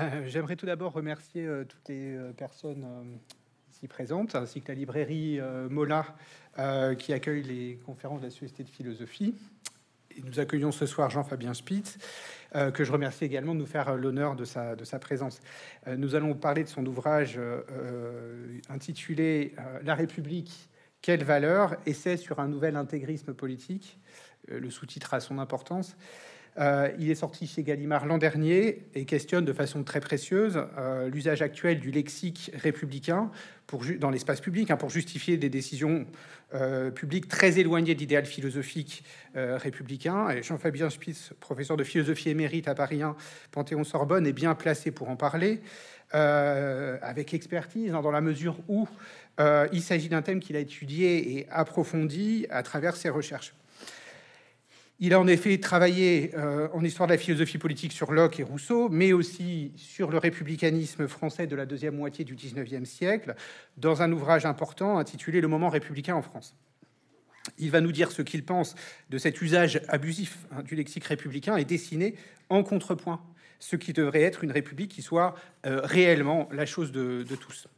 Euh, j'aimerais tout d'abord remercier euh, toutes les euh, personnes ici présentes, ainsi que la librairie Mola qui accueille les conférences de la Société de philosophie. Nous accueillons ce soir Jean-Fabien Spitz, que je remercie également de nous faire l'honneur de sa, de sa présence. nous allons parler de son ouvrage intitulé La République, quelle valeur? Essai sur un nouvel intégrisme politique. le sous-titre a son importance. Euh, il est sorti chez Gallimard l'an dernier et questionne de façon très précieuse euh, l'usage actuel du lexique républicain dans l'espace public hein, pour justifier des décisions euh, publiques très éloignées de l'idéal philosophique républicain. Jean-Fabien Spitz, professeur de philosophie émérite à Paris 1, Panthéon-Sorbonne, est bien placé pour en parler, avec expertise, hein, dans la mesure où il s'agit d'un thème qu'il a étudié et approfondi à travers ses recherches. Il a en effet travaillé euh, en histoire de la philosophie politique sur Locke et Rousseau, mais aussi sur le républicanisme français de la deuxième moitié du XIXe siècle, dans un ouvrage important intitulé Le moment républicain en France. Il va nous dire ce qu'il pense de cet usage abusif hein, du lexique républicain et dessiner en contrepoint ce qui devrait être une république qui soit euh, réellement la chose de tous.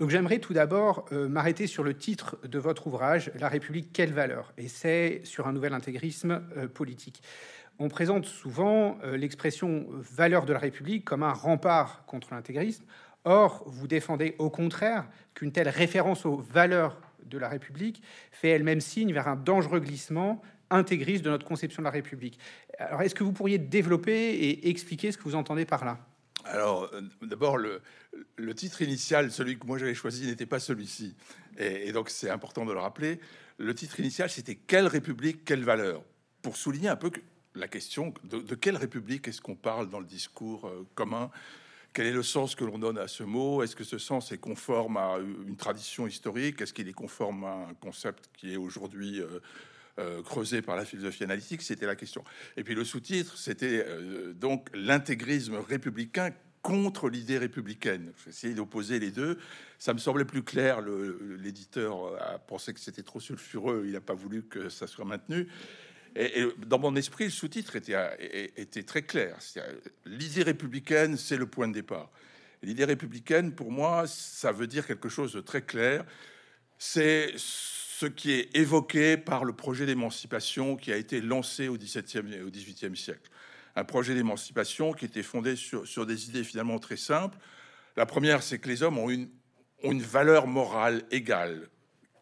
Donc j'aimerais tout d'abord euh, m'arrêter sur le titre de votre ouvrage, La République, quelle valeur? Et c'est sur un nouvel intégrisme euh, politique. On présente souvent euh, l'expression valeur de la République comme un rempart contre l'intégrisme. Or, vous défendez au contraire qu'une telle référence aux valeurs de la République fait elle-même signe vers un dangereux glissement intégriste de notre conception de la République. Alors, est-ce que vous pourriez développer et expliquer ce que vous entendez par là? Alors, euh, d'abord, le, titre initial, celui que moi j'avais choisi, n'était pas celui-ci. Et, donc, c'est important de le rappeler. Le titre initial, c'était Quelle République, quelle valeur? Pour souligner un peu la question de, quelle République est-ce qu'on parle dans le discours euh, commun? Quel est le sens que l'on donne à ce mot? Est-ce que ce sens est conforme à une tradition historique? Est-ce qu'il est conforme à un concept qui est aujourd'hui euh, euh, creusé par la philosophie analytique, c'était la question. Et puis le sous-titre, c'était euh, donc l'intégrisme républicain contre l'idée républicaine. Essayé d'opposer les deux. Ça me semblait plus clair. L'éditeur a pensé que c'était trop sulfureux. Il n'a pas voulu que ça soit maintenu. Et, dans mon esprit, le sous-titre était, était très clair. L'idée républicaine, c'est le point de départ. L'idée républicaine, pour moi, ça veut dire quelque chose de très clair. C'est ce qui est évoqué par le projet d'émancipation qui a été lancé au XVIIe et au XVIIIe siècle. Un projet d'émancipation qui était fondé sur, des idées finalement très simples. La première, c'est que les hommes ont une, valeur morale égale,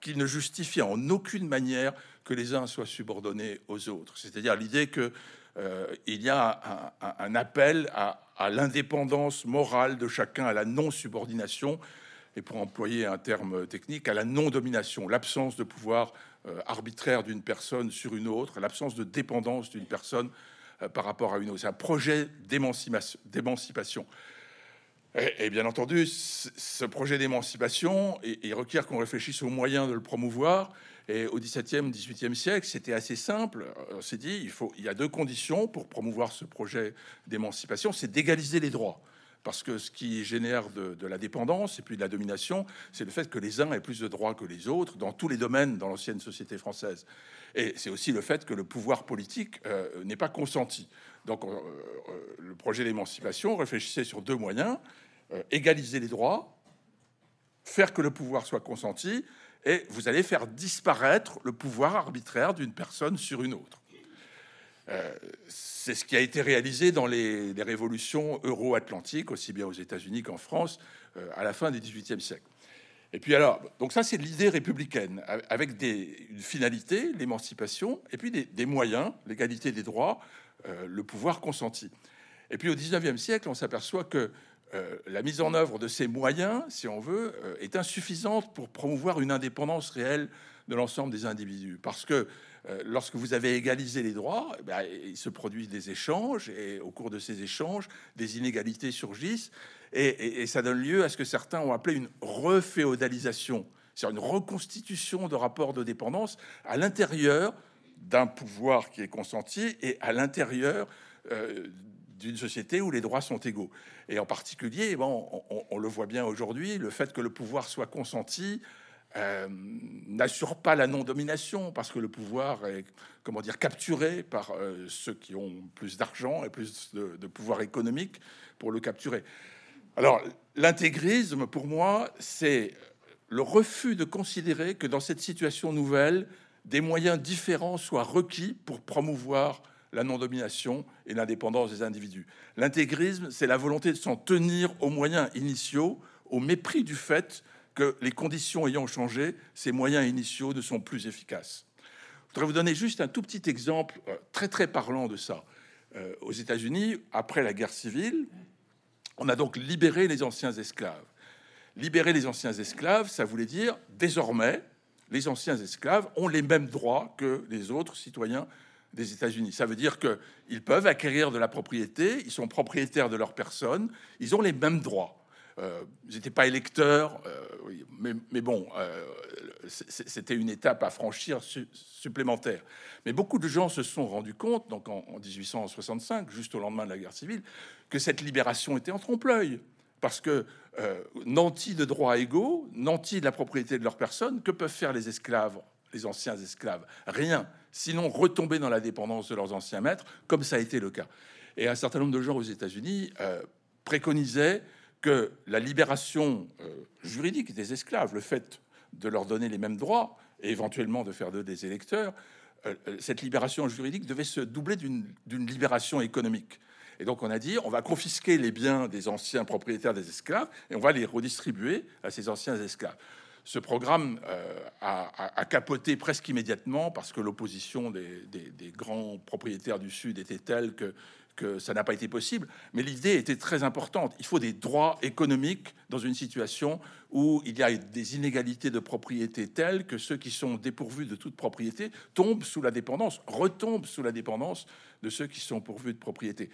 qu'ils ne justifient en aucune manière que les uns soient subordonnés aux autres. C'est-à-dire l'idée que euh, il y a un, appel à, à l'indépendance morale de chacun, à la non-subordination, et pour employer un terme technique, à la non-domination, l'absence de pouvoir euh, arbitraire d'une personne sur une autre, l'absence de dépendance d'une personne euh, par rapport à une autre. C'est un projet d'émancipation. Et, bien entendu, ce projet d'émancipation, il requiert qu'on réfléchisse aux moyens de le promouvoir. Et au XVIIe, XVIIIe siècle, c'était assez simple. On s'est dit, il, faut, il y a deux conditions pour promouvoir ce projet d'émancipation, c'est d'égaliser les droits parce que ce qui génère de, la dépendance et puis de la domination, c'est le fait que les uns aient plus de droits que les autres dans tous les domaines dans l'ancienne société française. Et c'est aussi le fait que le pouvoir politique euh, n'est pas consenti. Donc euh, euh, le projet d'émancipation réfléchissait sur deux moyens, égaliser les droits, faire que le pouvoir soit consenti, et vous allez faire disparaître le pouvoir arbitraire d'une personne sur une autre. Euh, c'est ce qui a été réalisé dans les, révolutions euro-atlantiques, aussi bien aux États-Unis qu'en France, euh, à la fin du XVIIIe siècle. Et puis alors, donc ça c'est l'idée républicaine, avec des, une finalité, l'émancipation, et puis des, moyens, l'égalité des droits, euh, le pouvoir consenti. Et puis au XIXe siècle, on s'aperçoit que la mise en œuvre de ces moyens, si on veut, est insuffisante pour promouvoir une indépendance réelle de l'ensemble des individus. Parce que lorsque vous avez égalisé les droits, eh il se produit des échanges, et au cours de ces échanges, des inégalités surgissent, et, ça donne lieu à ce que certains ont appelé une reféodalisation, c'est-à-dire une reconstitution de rapports de dépendance à l'intérieur d'un pouvoir qui est consenti et à l'intérieur euh, d'une société où les droits sont égaux. Et en particulier, bon, on, on le voit bien aujourd'hui, le fait que le pouvoir soit consenti euh, n'assure pas la non-domination parce que le pouvoir est, comment dire, capturé par euh, ceux qui ont plus d'argent et plus de, pouvoir économique pour le capturer. Alors, l'intégrisme, pour moi, c'est le refus de considérer que dans cette situation nouvelle, des moyens différents soient requis pour promouvoir la non-domination et l'indépendance des individus. L'intégrisme, c'est la volonté de s'en tenir aux moyens initiaux, au mépris du fait que les conditions ayant changé, ces moyens initiaux ne sont plus efficaces. Je voudrais vous donner juste un tout petit exemple euh, très très parlant de ça. Euh, aux États-Unis, après la guerre civile, on a donc libéré les anciens esclaves. Libérer les anciens esclaves, ça voulait dire désormais, les anciens esclaves ont les mêmes droits que les autres citoyens des États-Unis. Ça veut dire qu'ils peuvent acquérir de la propriété, ils sont propriétaires de leur personne, ils ont les mêmes droits. Euh, ils n'étaient pas électeurs, euh, mais, bon, euh, c'était une étape à franchir supplémentaire. Mais beaucoup de gens se sont rendus compte, donc en, 1865, juste au lendemain de la guerre civile, que cette libération était en trompe-l'œil. Parce que nantis de droits égaux, nantis de la propriété de leur personne, que peuvent faire les esclaves, les anciens esclaves? Rien, sinon retomber dans la dépendance de leurs anciens maîtres, comme ça a été le cas. Et un certain nombre de gens aux États-Unis préconisaient que la libération euh, juridique des esclaves, le fait de leur donner les mêmes droits et éventuellement de faire d'eux des électeurs, euh, euh, cette libération juridique devait se doubler d'une libération économique. Et donc on a dit, on va confisquer les biens des anciens propriétaires des esclaves et on va les redistribuer à ces anciens esclaves. Ce programme a, capoté presque immédiatement parce que l'opposition des, des, grands propriétaires du Sud était telle que que ça n'a pas été possible, mais l'idée était très importante. Il faut des droits économiques dans une situation où il y a des inégalités de propriété telles que ceux qui sont dépourvus de toute propriété tombent sous la dépendance, retombent sous la dépendance de ceux qui sont pourvus de propriété.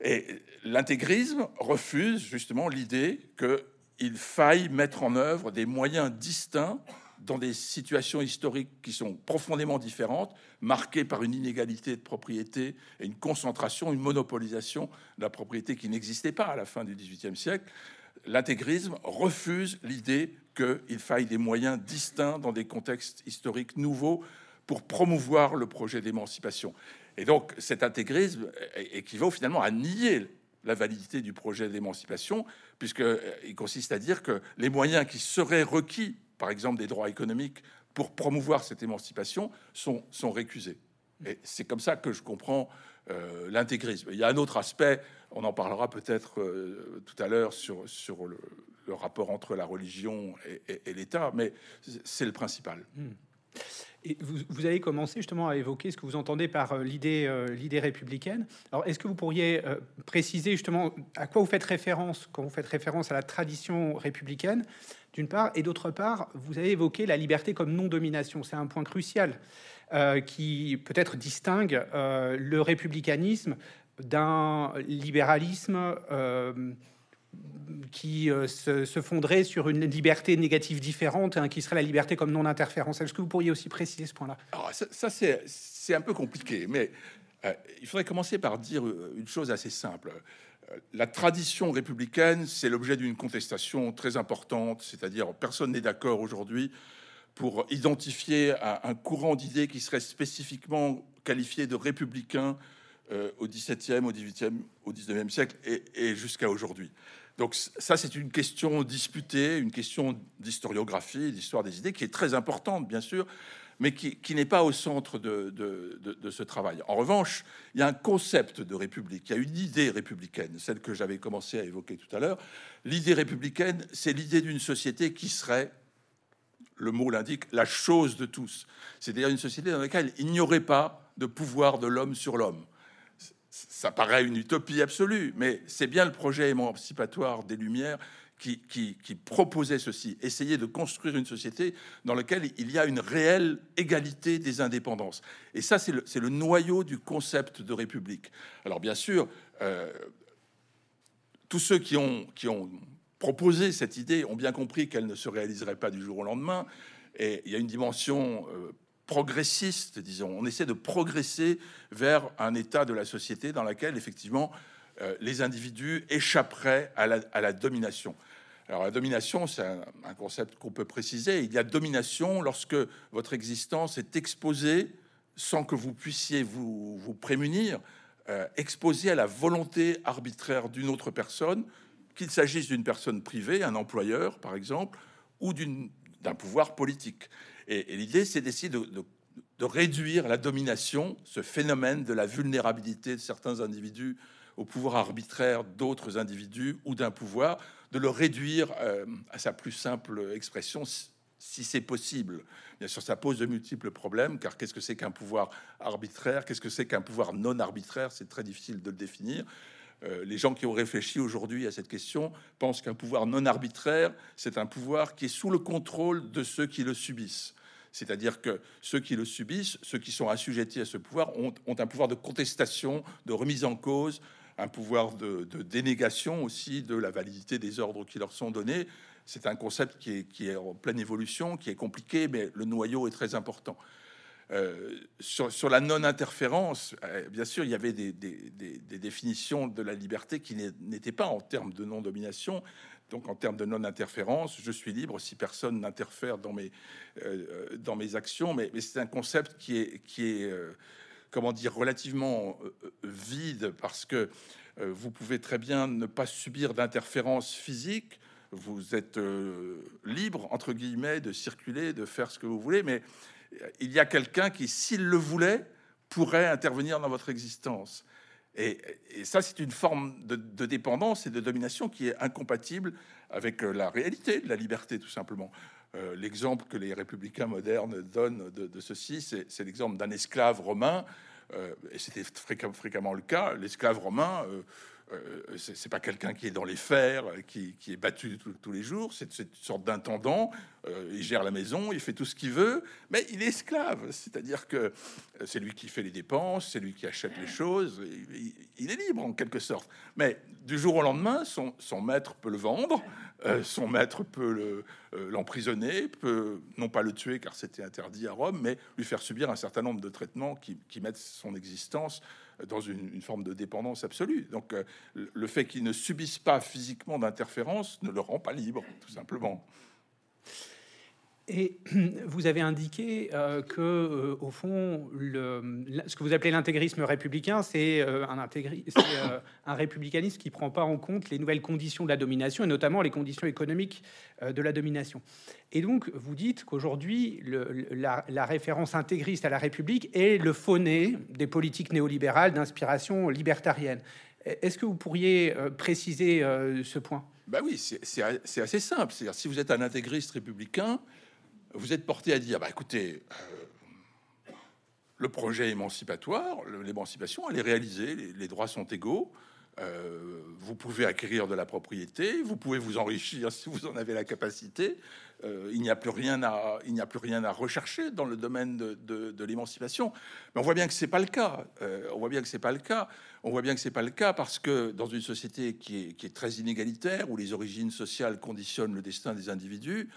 Et l'intégrisme refuse justement l'idée qu'il faille mettre en œuvre des moyens distincts dans des situations historiques qui sont profondément différentes, marquées par une inégalité de propriété et une concentration, une monopolisation de la propriété qui n'existait pas à la fin du XVIIIe siècle, l'intégrisme refuse l'idée qu'il faille des moyens distincts dans des contextes historiques nouveaux pour promouvoir le projet d'émancipation. Et donc cet intégrisme équivaut finalement à nier la validité du projet d'émancipation, puisqu'il consiste à dire que les moyens qui seraient requis par exemple des droits économiques, pour promouvoir cette émancipation, sont, sont récusés. Et c'est comme ça que je comprends euh, l'intégrisme. Il y a un autre aspect, on en parlera peut-être euh, tout à l'heure sur, sur le, rapport entre la religion et, l'État, mais c'est le principal. Hmm. Vous, avez commencé justement à évoquer ce que vous entendez par euh, l'idée l'idée républicaine. Alors, est-ce que vous pourriez préciser justement à quoi vous faites référence quand vous faites référence à la tradition républicaine d'une part, et d'autre part, vous avez évoqué la liberté comme non-domination. C'est un point crucial euh, qui peut-être distingue euh, le républicanisme d'un libéralisme euh, qui se, se, fonderait sur une liberté négative différente, hein, qui serait la liberté comme non-interférence. Est-ce que vous pourriez aussi préciser ce point-là? Ça, ça c'est un peu compliqué, mais il faudrait commencer par dire une chose assez simple la tradition républicaine, c'est l'objet d'une contestation très importante, c'est-à-dire personne n'est d'accord aujourd'hui pour identifier un courant d'idées qui serait spécifiquement qualifié de républicain euh, au XVIIe, au XVIIIe, au XIXe siècle et, jusqu'à aujourd'hui. Donc ça, c'est une question disputée, une question d'historiographie, d'histoire des idées, qui est très importante, bien sûr, mais qui, n'est pas au centre de, ce travail. En revanche, il y a un concept de république, il y a une idée républicaine, celle que j'avais commencé à évoquer tout à l'heure. L'idée républicaine, c'est l'idée d'une société qui serait, le mot l'indique, la chose de tous. C'est-à-dire une société dans laquelle il n'y aurait pas de pouvoir de l'homme sur l'homme. Ça paraît une utopie absolue, mais c'est bien le projet émancipatoire des Lumières qui, proposait ceci, essayer de construire une société dans laquelle il y a une réelle égalité des indépendances. Et ça, c'est le, noyau du concept de république. Alors bien sûr, euh, tous ceux qui ont, proposé cette idée ont bien compris qu'elle ne se réaliserait pas du jour au lendemain. Et il y a une dimension euh, progressiste, disons. On essaie de progresser vers un état de la société dans laquelle, effectivement, euh, les individus échapperaient à la, domination. Alors la domination, c'est un, concept qu'on peut préciser. Il y a domination lorsque votre existence est exposée sans que vous puissiez vous, prémunir, euh, exposée à la volonté arbitraire d'une autre personne, qu'il s'agisse d'une personne privée, un employeur par exemple, ou d'un pouvoir politique. Et, l'idée, c'est d'essayer de, réduire la domination, ce phénomène de la vulnérabilité de certains individus au pouvoir arbitraire d'autres individus ou d'un pouvoir, de le réduire euh, à sa plus simple expression, si c'est possible. Bien sûr, ça pose de multiples problèmes, car qu'est-ce que c'est qu'un pouvoir arbitraire? Qu'est-ce que c'est qu'un pouvoir non arbitraire? C'est très difficile de le définir. Euh, les gens qui ont réfléchi aujourd'hui à cette question pensent qu'un pouvoir non arbitraire, c'est un pouvoir qui est sous le contrôle de ceux qui le subissent. C'est-à-dire que ceux qui le subissent, ceux qui sont assujettis à ce pouvoir, ont, un pouvoir de contestation, de remise en cause, un pouvoir de, dénégation aussi de la validité des ordres qui leur sont donnés. C'est un concept qui est, en pleine évolution, qui est compliqué, mais le noyau est très important. Euh, sur, la non-interférence, euh, bien sûr, il y avait des, définitions de la liberté qui n'étaient pas en termes de non-domination, donc en termes de non-interférence, je suis libre si personne n'interfère dans mes, euh, dans mes actions, mais, c'est un concept qui est, qui est comment dire, relativement vide parce que vous pouvez très bien ne pas subir d'interférence physique, vous êtes libre, entre guillemets, de circuler, de faire ce que vous voulez, mais il y a quelqu'un qui, s'il le voulait, pourrait intervenir dans votre existence. Et, ça, c'est une forme de, dépendance et de domination qui est incompatible avec euh, la réalité de la liberté, tout simplement. Euh, l'exemple que les républicains modernes donnent de, ceci, c'est l'exemple d'un esclave romain, euh, et c'était fréquemment le cas. L'esclave romain c'est pas quelqu'un qui est dans les fers, qui, est battu tous les jours. C'est cette sorte d'intendant. Euh, il gère la maison, il fait tout ce qu'il veut, mais il est esclave. C'est-à-dire que euh, c'est lui qui fait les dépenses, c'est lui qui achète les choses. Il, est libre en quelque sorte. Mais du jour au lendemain, son, maître peut le vendre, son maître peut l'emprisonner, peut non pas le tuer car c'était interdit à Rome, mais lui faire subir un certain nombre de traitements qui, mettent son existence dans une, forme de dépendance absolue. Donc euh, le fait qu'ils ne subissent pas physiquement d'interférence ne le rend pas libre, tout simplement. Et vous avez indiqué euh, que, euh, au fond, le, ce que vous appelez l'intégrisme républicain, c'est euh, un, un républicanisme qui prend pas en compte les nouvelles conditions de la domination, et notamment les conditions économiques de la domination. Et donc, vous dites qu'aujourd'hui, la, référence intégriste à la République est le fauné des politiques néolibérales d'inspiration libertarienne. Est-ce que vous pourriez préciser ce point? Ben oui, c'est assez simple. Si vous êtes un intégriste républicain, vous êtes porté à dire, bah, écoutez, euh, le projet émancipatoire, l'émancipation, elle est réalisée, les, droits sont égaux. Euh, vous pouvez acquérir de la propriété, vous pouvez vous enrichir si vous en avez la capacité. Euh, il n'y a plus rien à, a plus rien à rechercher dans le domaine de, l'émancipation. Mais on voit bien que c'est pas le cas. on voit bien que c'est pas le cas. On voit bien que c'est pas le cas parce que dans une société qui est, qui est très inégalitaire, où les origines sociales conditionnent le destin des individus,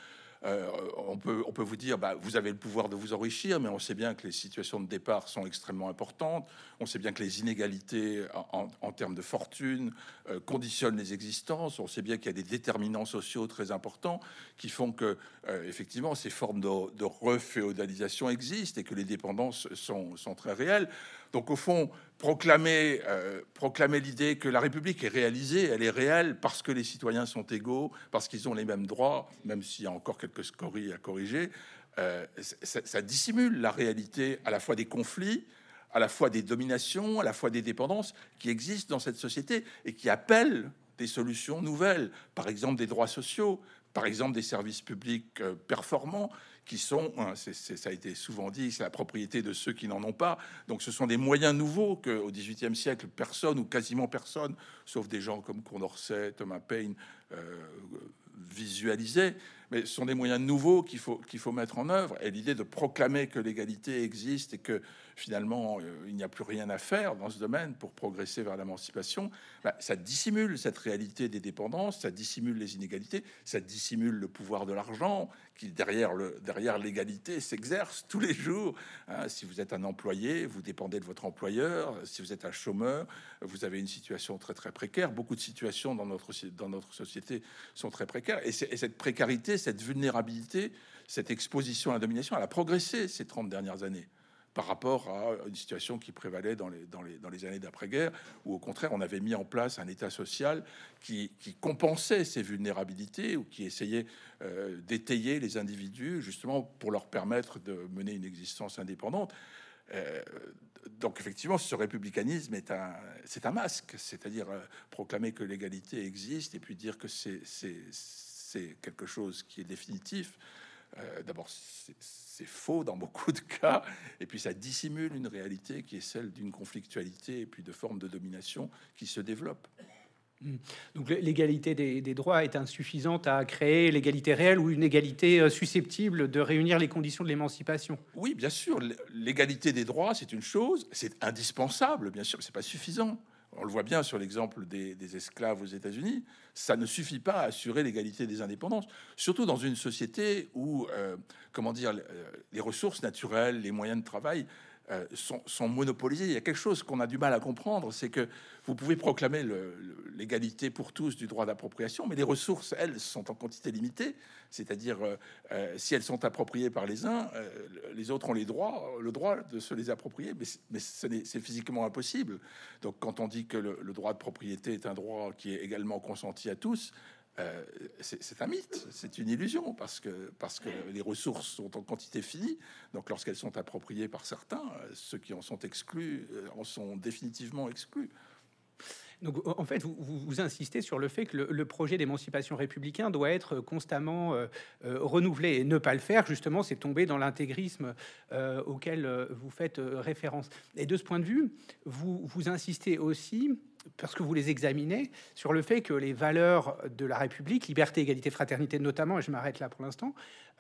euh, on, peut, on peut vous dire, bah, vous avez le pouvoir de vous enrichir, mais on sait bien que les situations de départ sont extrêmement importantes. On sait bien que les inégalités en, termes de fortune euh, conditionnent les existences. On sait bien qu'il y a des déterminants sociaux très importants qui font que, euh, effectivement, ces formes de, de reféodalisation existent et que les dépendances sont, sont très réelles. Donc, au fond, proclamer, euh, proclamer l'idée que la République est réalisée, elle est réelle parce que les citoyens sont égaux, parce qu'ils ont les mêmes droits, même s'il y a encore quelques scories à corriger, euh, ça, dissimule la réalité à la fois des conflits, à la fois des dominations, à la fois des dépendances qui existent dans cette société et qui appellent des solutions nouvelles, par exemple des droits sociaux, par exemple des services publics euh, performants, qui sont, hein, ça a été souvent dit, c'est la propriété de ceux qui n'en ont pas. Donc ce sont des moyens nouveaux qu'au XVIIIe siècle, personne ou quasiment personne, sauf des gens comme Condorcet, Thomas Paine, euh. Mais ce sont des moyens nouveaux qu'il faut, qu'il faut mettre en œuvre. Et l'idée de proclamer que l'égalité existe et que finalement, euh, il n'y a plus rien à faire dans ce domaine pour progresser vers l'émancipation, bah, ça dissimule cette réalité des dépendances, ça dissimule les inégalités, ça dissimule le pouvoir de l'argent qui, derrière l'égalité, s'exerce tous les jours. Hein. si vous êtes un employé, vous dépendez de votre employeur. Si vous êtes un chômeur, vous avez une situation très très précaire. Beaucoup de situations dans notre dans notre société sont très précaires. Et, et cette précarité, cette vulnérabilité, cette exposition à la domination, elle a progressé ces 30 dernières années par rapport à une situation qui prévalait dans les, années d'après-guerre, où au contraire on avait mis en place un État social qui, compensait ces vulnérabilités ou qui essayait euh, d'étayer les individus justement pour leur permettre de mener une existence indépendante. Euh, donc effectivement, ce républicanisme est un, c'est un masque, c'est-à-dire euh, proclamer que l'égalité existe et puis dire que c'est, quelque chose qui est définitif. D'abord, c'est faux dans beaucoup de cas, et puis ça dissimule une réalité qui est celle d'une conflictualité et puis de formes de domination qui se développent. Hmm. Donc l'égalité des, droits est insuffisante à créer l'égalité réelle ou une égalité euh, susceptible de réunir les conditions de l'émancipation. Oui, bien sûr, l'égalité des droits, c'est une chose, c'est indispensable, bien sûr, c'est pas suffisant on le voit bien sur l'exemple des, esclaves aux États-Unis, ça ne suffit pas à assurer l'égalité des indépendances, surtout dans une société où, euh, comment dire, euh, les ressources naturelles, les moyens de travail euh, sont, monopolisés. Il y a quelque chose qu'on a du mal à comprendre, c'est que vous pouvez proclamer l'égalité pour tous du droit d'appropriation, mais les ressources, elles, sont en quantité limitée. C'est-à-dire, euh, euh, si elles sont appropriées par les uns, les autres ont le droit de se les approprier, mais c'est physiquement impossible. Donc, quand on dit que le, droit de propriété est un droit qui est également consenti à tous, euh, c'est un mythe, c'est une illusion, parce que, parce que les ressources sont en quantité finie. Donc lorsqu'elles sont appropriées par certains, euh, ceux qui en sont exclus euh, en sont définitivement exclus. Donc, en fait, vous, vous, insistez sur le fait que le, projet d'émancipation républicain doit être constamment renouvelé et ne pas le faire, justement, c'est tomber dans l'intégrisme auquel vous faites référence. Et de ce point de vue, vous, vous insistez aussi parce que vous les examinez, sur le fait que les valeurs de la République, liberté, égalité, fraternité notamment, et je m'arrête là pour l'instant,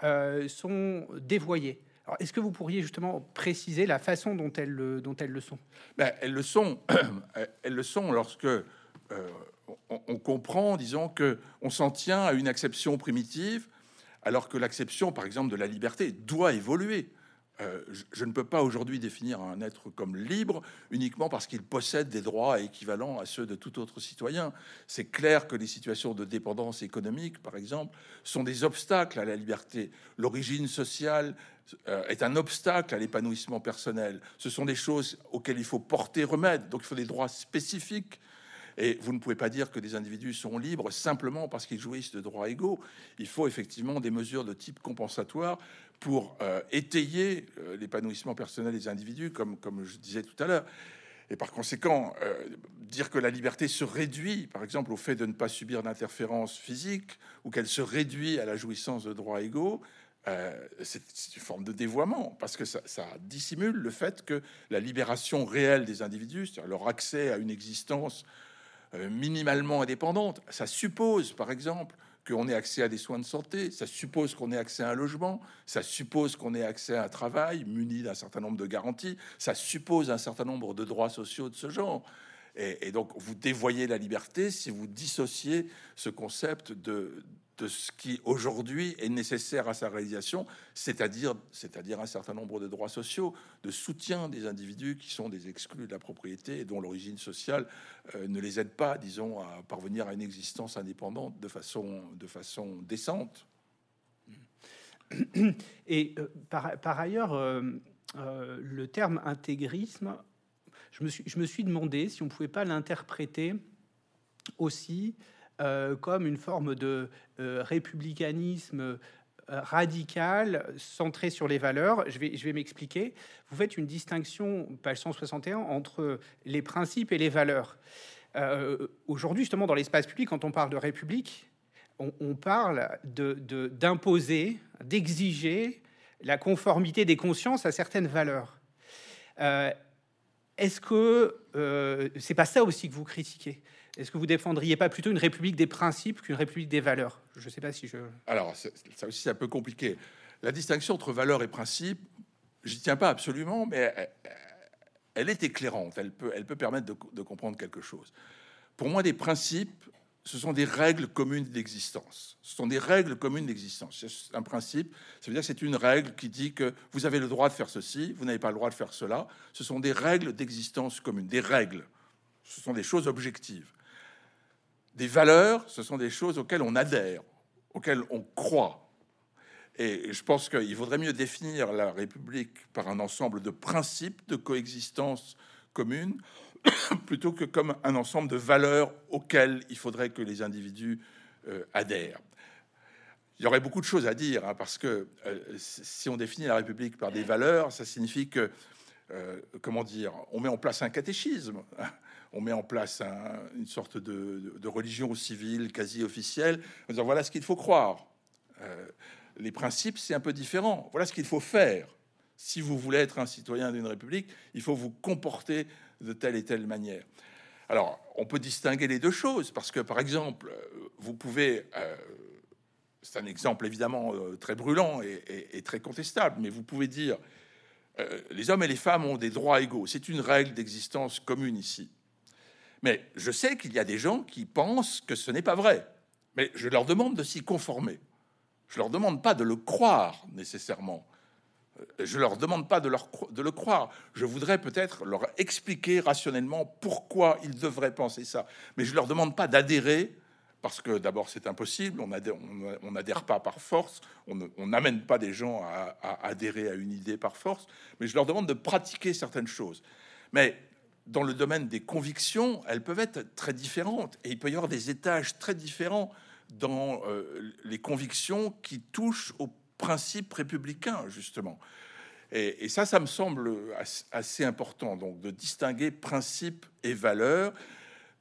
euh, sont dévoyées. Alors, est-ce que vous pourriez justement préciser la façon dont elles, le, dont elles le sont? Ben, Elles le sont. elles le sont lorsque euh, on, comprend, disons, que on s'en tient à une acception primitive, alors que l'acception, par exemple, de la liberté doit évoluer. Euh, je, ne peux pas aujourd'hui définir un être comme libre uniquement parce qu'il possède des droits équivalents à ceux de tout autre citoyen. C'est clair que les situations de dépendance économique, par exemple, sont des obstacles à la liberté. L'origine sociale euh, est un obstacle à l'épanouissement personnel. Ce sont des choses auxquelles il faut porter remède. Donc il faut des droits spécifiques et vous ne pouvez pas dire que des individus sont libres simplement parce qu'ils jouissent de droits égaux. Il faut effectivement des mesures de type compensatoire pour euh, étayer euh, l'épanouissement personnel des individus, comme, comme je disais tout à l'heure. Et par conséquent, euh, dire que la liberté se réduit, par exemple, au fait de ne pas subir d'interférence physique, ou qu'elle se réduit à la jouissance de droits égaux, c'est une forme de dévoiement, parce que ça, ça, dissimule le fait que la libération réelle des individus, c'est-à-dire leur accès à une existence minimalement indépendante, ça suppose, par exemple, qu'on ait accès à des soins de santé, ça suppose qu'on ait accès à un logement, ça suppose qu'on ait accès à un travail muni d'un certain nombre de garanties, ça suppose un certain nombre de droits sociaux de ce genre. Et, donc, vous dévoyez la liberté si vous dissociez ce concept de, ce qui aujourd'hui est nécessaire à sa réalisation, c'est-à-dire c'est-à-dire un certain nombre de droits sociaux, de soutien des individus qui sont des exclus de la propriété et dont l'origine sociale euh, ne les aide pas, disons, à parvenir à une existence indépendante de façon de façon décente. Et euh, par, par, ailleurs, euh, le terme intégrisme, je me suis, demandé si on pouvait pas l'interpréter aussi euh, comme une forme de euh, républicanisme euh, radical centré sur les valeurs. Je vais, m'expliquer. Vous faites une distinction, page 161, entre les principes et les valeurs. Aujourd'hui, justement, dans l'espace public, quand on parle de république, on, parle d'imposer, de, d'exiger la conformité des consciences à certaines valeurs. Est-ce que c'est pas ça aussi que vous critiquez? Est-ce que vous défendriez pas plutôt une république des principes qu'une république des valeurs? Je sais pas si je. Alors, ça aussi, c'est un peu compliqué. La distinction entre valeurs et principes, j'y tiens pas absolument, mais elle est éclairante, elle peut, elle peut permettre de, de comprendre quelque chose. Pour moi, des principes, ce sont des règles communes d'existence. Ce sont des règles communes d'existence. C'est un principe, ça veut dire que c'est une règle qui dit que vous avez le droit de faire ceci, vous n'avez pas le droit de faire cela. Ce sont des règles d'existence communes, des règles. Ce sont des choses objectives. Des valeurs, ce sont des choses auxquelles on adhère, auxquelles on croit. Et je pense qu'il vaudrait mieux définir la République par un ensemble de principes de coexistence commune plutôt que comme un ensemble de valeurs auxquelles il faudrait que les individus euh, adhèrent. Il y aurait beaucoup de choses à dire, hein, parce que euh, si on définit la République par des valeurs, ça signifie que, euh, comment dire, on met en place un catéchisme, on met en place une sorte de, religion civile quasi officielle, en disant voilà ce qu'il faut croire. les principes, c'est un peu différent. Voilà ce qu'il faut faire. Si vous voulez être un citoyen d'une république, il faut vous comporter de telle et telle manière. Alors, on peut distinguer les deux choses, parce que, par exemple, vous pouvez, euh, c'est un exemple évidemment euh, très brûlant et, très contestable, mais vous pouvez dire, euh, les hommes et les femmes ont des droits égaux, c'est une règle d'existence commune ici. Mais je sais qu'il y a des gens qui pensent que ce n'est pas vrai, mais je leur demande de s'y conformer. Je leur demande pas de le croire nécessairement je leur demande pas de, leur, le croire. Je voudrais peut-être leur expliquer rationnellement pourquoi ils devraient penser ça. Mais je leur demande pas d'adhérer parce que d'abord c'est impossible. On n'adhère pas par force. On n'amène pas des gens à, à, adhérer à une idée par force. Mais je leur demande de pratiquer certaines choses. Mais dans le domaine des convictions, elles peuvent être très différentes et il peut y avoir des étages très différents dans euh, les convictions qui touchent au principe républicain, justement. Et, ça, ça me semble assez important, donc de distinguer principes et valeurs.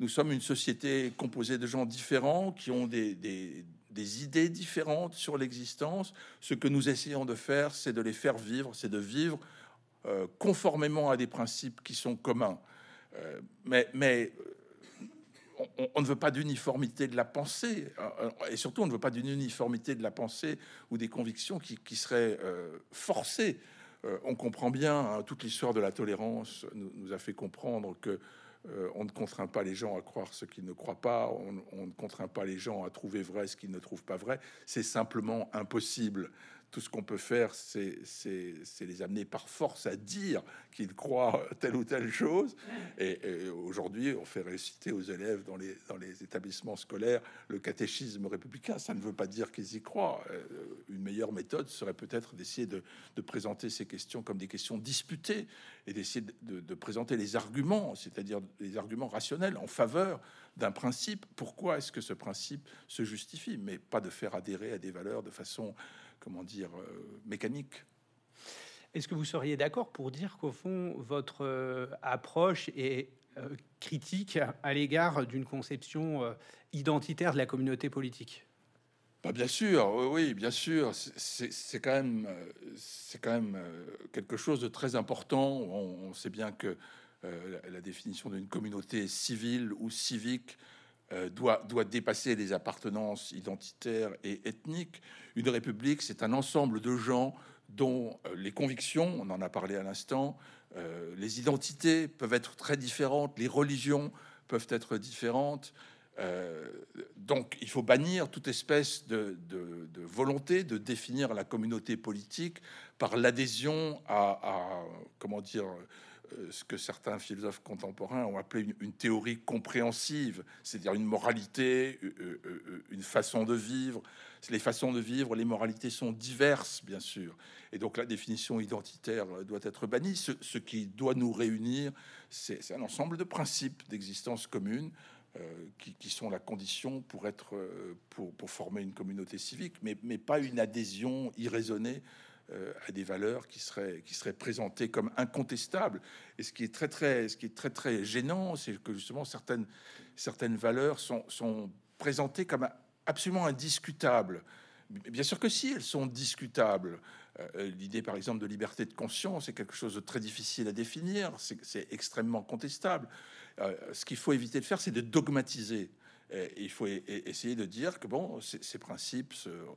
Nous sommes une société composée de gens différents qui ont des, des, idées différentes sur l'existence. Ce que nous essayons de faire, c'est de les faire vivre, c'est de vivre euh, conformément à des principes qui sont communs. Euh, mais, mais on, ne veut pas d'uniformité de la pensée, euh, et surtout on ne veut pas d'une uniformité de la pensée ou des convictions qui, seraient euh, forcées. Euh, on comprend bien, hein, toute l'histoire de la tolérance nous, a fait comprendre que on ne contraint pas les gens à croire ce qu'ils ne croient pas, on, ne contraint pas les gens à trouver vrai ce qu'ils ne trouvent pas vrai. C'est simplement impossible tout ce qu'on peut faire, c'est les amener par force à dire qu'ils croient telle ou telle chose. Et, aujourd'hui, on fait réciter aux élèves dans les, établissements scolaires le catéchisme républicain. Ça ne veut pas dire qu'ils y croient. Euh, une meilleure méthode serait peut-être d'essayer de, de, présenter ces questions comme des questions disputées et d'essayer de, de, présenter les arguments, c'est-à-dire les arguments rationnels en faveur d'un principe. Pourquoi est-ce que ce principe se justifie? Mais pas de faire adhérer à des valeurs de façon comment dire, euh, mécanique. Est-ce que vous seriez d'accord pour dire qu'au fond, votre euh, approche est euh, critique à l'égard d'une conception identitaire de la communauté politique? Bah, Bien sûr, oui, bien sûr. C'est quand même, c'est quand même quelque chose de très important. On, sait bien que la, définition d'une communauté civile ou civique euh, doit, dépasser les appartenances identitaires et ethniques. Une république, c'est un ensemble de gens dont euh, les convictions, on en a parlé à l'instant, euh, les identités peuvent être très différentes, les religions peuvent être différentes. donc il faut bannir toute espèce de, volonté de définir la communauté politique par l'adhésion à, à, comment dire, ce que certains philosophes contemporains ont appelé une, théorie compréhensive, c'est-à-dire une moralité, euh, euh, une façon de vivre. Les façons de vivre, les moralités sont diverses, bien sûr. Et donc la définition identitaire doit être bannie. Ce, qui doit nous réunir, c'est un ensemble de principes d'existence commune qui, sont la condition pour être pour former une communauté civique, mais, mais pas une adhésion irraisonnée euh, à des valeurs qui seraient, qui seraient présentées comme incontestables. Et ce qui est très, très, ce qui est très, très gênant, c'est que justement certaines, certaines valeurs sont, sont présentées comme absolument indiscutables. Bien sûr que si, elles sont discutables. Euh, l'idée, par exemple, de liberté de conscience est quelque chose de très difficile à définir, c'est extrêmement contestable. Euh, ce qu'il faut éviter de faire, c'est de dogmatiser il faut essayer de dire que bon, ces principes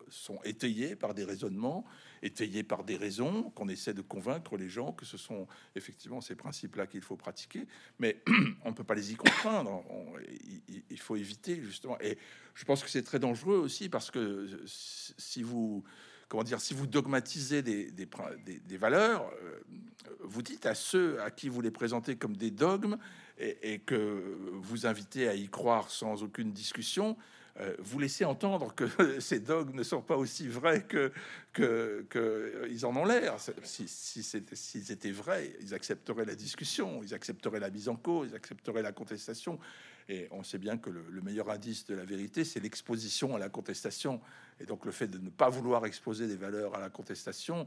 sont étayés par des raisonnements, étayés par des raisons, qu'on essaie de convaincre les gens que ce sont effectivement ces principes-là qu'il faut pratiquer, mais on ne peut pas les y contraindre. il, faut éviter justement. Et je pense que c'est très dangereux aussi parce que si vous comment dire, si vous dogmatisez des, des, des, valeurs, euh, vous dites à ceux à qui vous les présentez comme des dogmes et, que vous invitez à y croire sans aucune discussion, euh, vous laissez entendre que ces dogmes ne sont pas aussi vrais que, que, que ils en ont l'air. Si, si s'ils étaient vrais, ils accepteraient la discussion, ils accepteraient la mise en cause, ils accepteraient la contestation. Et on sait bien que le, meilleur indice de la vérité, c'est l'exposition à la contestation. Et donc le fait de ne pas vouloir exposer des valeurs à la contestation,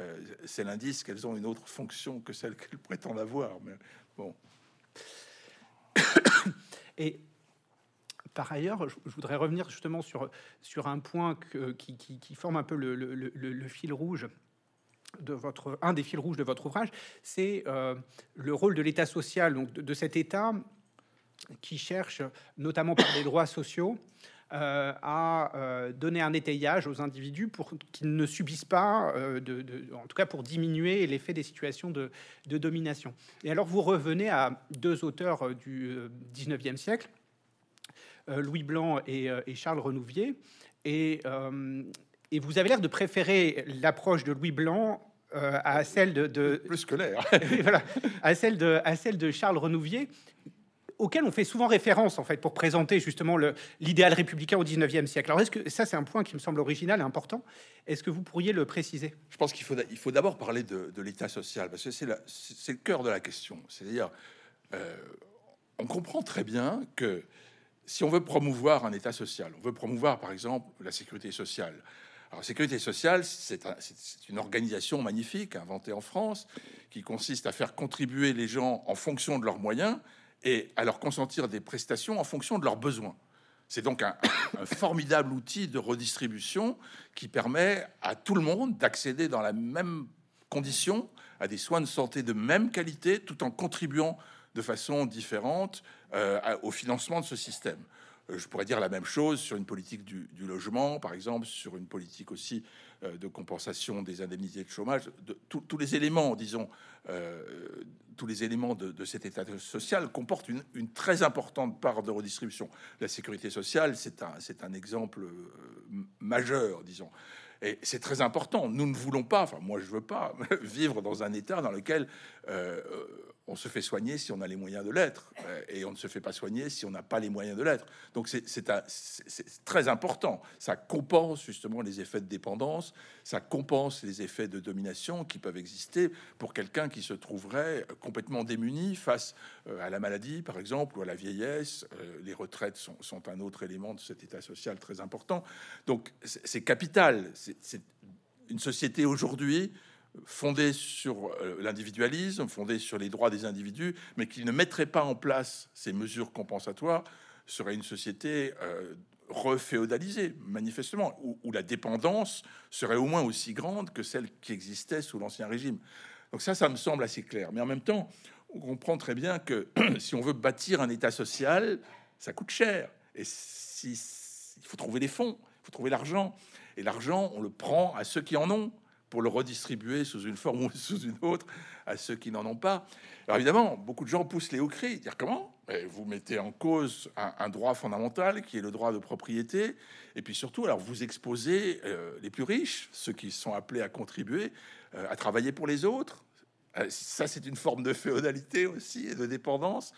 euh, c'est l'indice qu'elles ont une autre fonction que celle qu'elles prétendent avoir. Mais bon. Et par ailleurs, je, voudrais revenir justement sur, sur un point qui, qui, forme un peu le, le, fil rouge de votre un des fils rouges de votre ouvrage, c'est euh, le rôle de l'État social, donc de, cet État qui cherche, notamment par les droits sociaux, euh, à euh, donner un étayage aux individus pour qu'ils ne subissent pas, euh, de, en tout cas pour diminuer l'effet des situations de, domination. Et alors vous revenez à deux auteurs du 19e siècle, Louis Blanc et, Charles Renouvier, et, et vous avez l'air de préférer l'approche de Louis Blanc à celle de, de plus scolaire, voilà, à celle de à celle de Charles Renouvier, auquel on fait souvent référence en fait pour présenter justement l'idéal républicain au 19e siècle. Alors est-ce que ça c'est un point qui me semble original et important Est-ce que vous pourriez le préciser? Je pense qu'il faut, il faut d'abord parler de, l'État social parce que c'est le cœur de la question. C'est-à-dire, euh, on comprend très bien que si on veut promouvoir un État social, on veut promouvoir par exemple la sécurité sociale. Alors, sécurité sociale, c'est une organisation magnifique inventée en France qui consiste à faire contribuer les gens en fonction de leurs moyens et à leur consentir des prestations en fonction de leurs besoins. C'est donc un, formidable outil de redistribution qui permet à tout le monde d'accéder dans la même condition à des soins de santé de même qualité tout en contribuant de façon différente euh, au financement de ce système. Euh, je pourrais dire la même chose sur une politique du, logement, par exemple, sur une politique aussi euh, de compensation des indemnités de chômage, tous les éléments, disons, tous les éléments de, cet état social comportent une, très importante part de redistribution. La sécurité sociale, c'est un, exemple euh, majeur, disons. Et c'est très important. Nous ne voulons pas, enfin moi je veux pas, vivre dans un état dans lequel euh, on se fait soigner si on a les moyens de l'être, euh, et on ne se fait pas soigner si on n'a pas les moyens de l'être. Donc c'est très important. Ça compense justement les effets de dépendance, ça compense les effets de domination qui peuvent exister pour quelqu'un qui se trouverait complètement démuni face euh, à la maladie, par exemple, ou à la vieillesse. Euh, les retraites sont, sont un autre élément de cet état social très important. Donc c'est capital. C'est une société aujourd'hui fondée sur euh, l'individualisme, fondée sur les droits des individus, mais qui ne mettrait pas en place ces mesures compensatoires, serait une société euh, reféodalisée, manifestement, où, la dépendance serait au moins aussi grande que celle qui existait sous l'Ancien Régime. Donc ça, ça me semble assez clair. Mais en même temps, on comprend très bien que si on veut bâtir un État social, ça coûte cher. Et si, il faut trouver des fonds, il faut trouver l'argent. Et l'argent, on le prend à ceux qui en ont pour le redistribuer sous une forme ou sous une autre à ceux qui n'en ont pas. Alors évidemment, beaucoup de gens poussent les hauts cris, dire comment? Eh, Vous mettez en cause un, droit fondamental qui est le droit de propriété, et puis surtout, alors vous exposez euh, les plus riches, ceux qui sont appelés à contribuer, euh, à travailler pour les autres. Euh, ça, c'est une forme de féodalité aussi et de dépendance.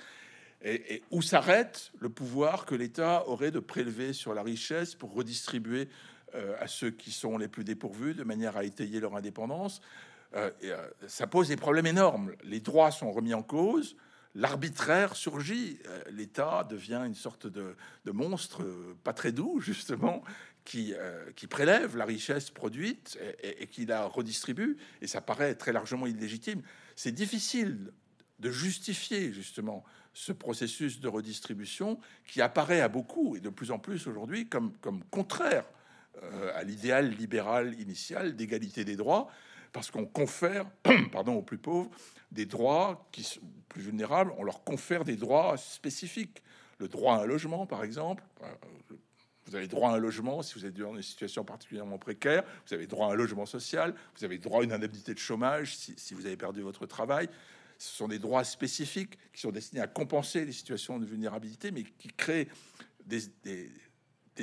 Et, où s'arrête le pouvoir que l'État aurait de prélever sur la richesse pour redistribuer à ceux qui sont les plus dépourvus, de manière à étayer leur indépendance. Euh, euh, ça pose des problèmes énormes. Les droits sont remis en cause, l'arbitraire surgit, l'État devient une sorte de, monstre pas très doux, justement, qui, prélève la richesse produite et, qui la redistribue, et ça paraît très largement illégitime. C'est difficile de justifier justement ce processus de redistribution qui apparaît à beaucoup et de plus en plus aujourd'hui comme contraire euh, à l'idéal libéral initial d'égalité des droits, parce qu'on confère, pardon, aux plus pauvres des droits qui sont plus vulnérables, on leur confère des droits spécifiques, le droit à un logement, par exemple. Vous avez droit à un logement si vous êtes dans une situation particulièrement précaire. Vous avez droit à un logement social. Vous avez droit à une indemnité de chômage si, vous avez perdu votre travail. Ce sont des droits spécifiques qui sont destinés à compenser les situations de vulnérabilité, mais qui créent des,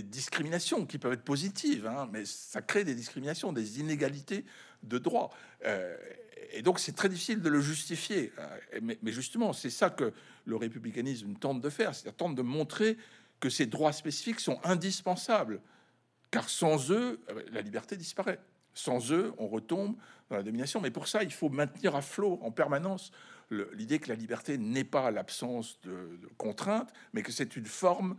discriminations qui peuvent être positives, hein, mais ça crée des discriminations, des inégalités de droits. Euh, et donc c'est très difficile de le justifier. Euh, mais, justement, c'est ça que le républicanisme tente de faire, c'est-à-dire tente de montrer que ces droits spécifiques sont indispensables, car sans eux, euh, la liberté disparaît. Sans eux, on retombe dans la domination. Mais pour ça, il faut maintenir à flot en permanence l'idée que la liberté n'est pas l'absence de, de contraintes, mais que c'est une forme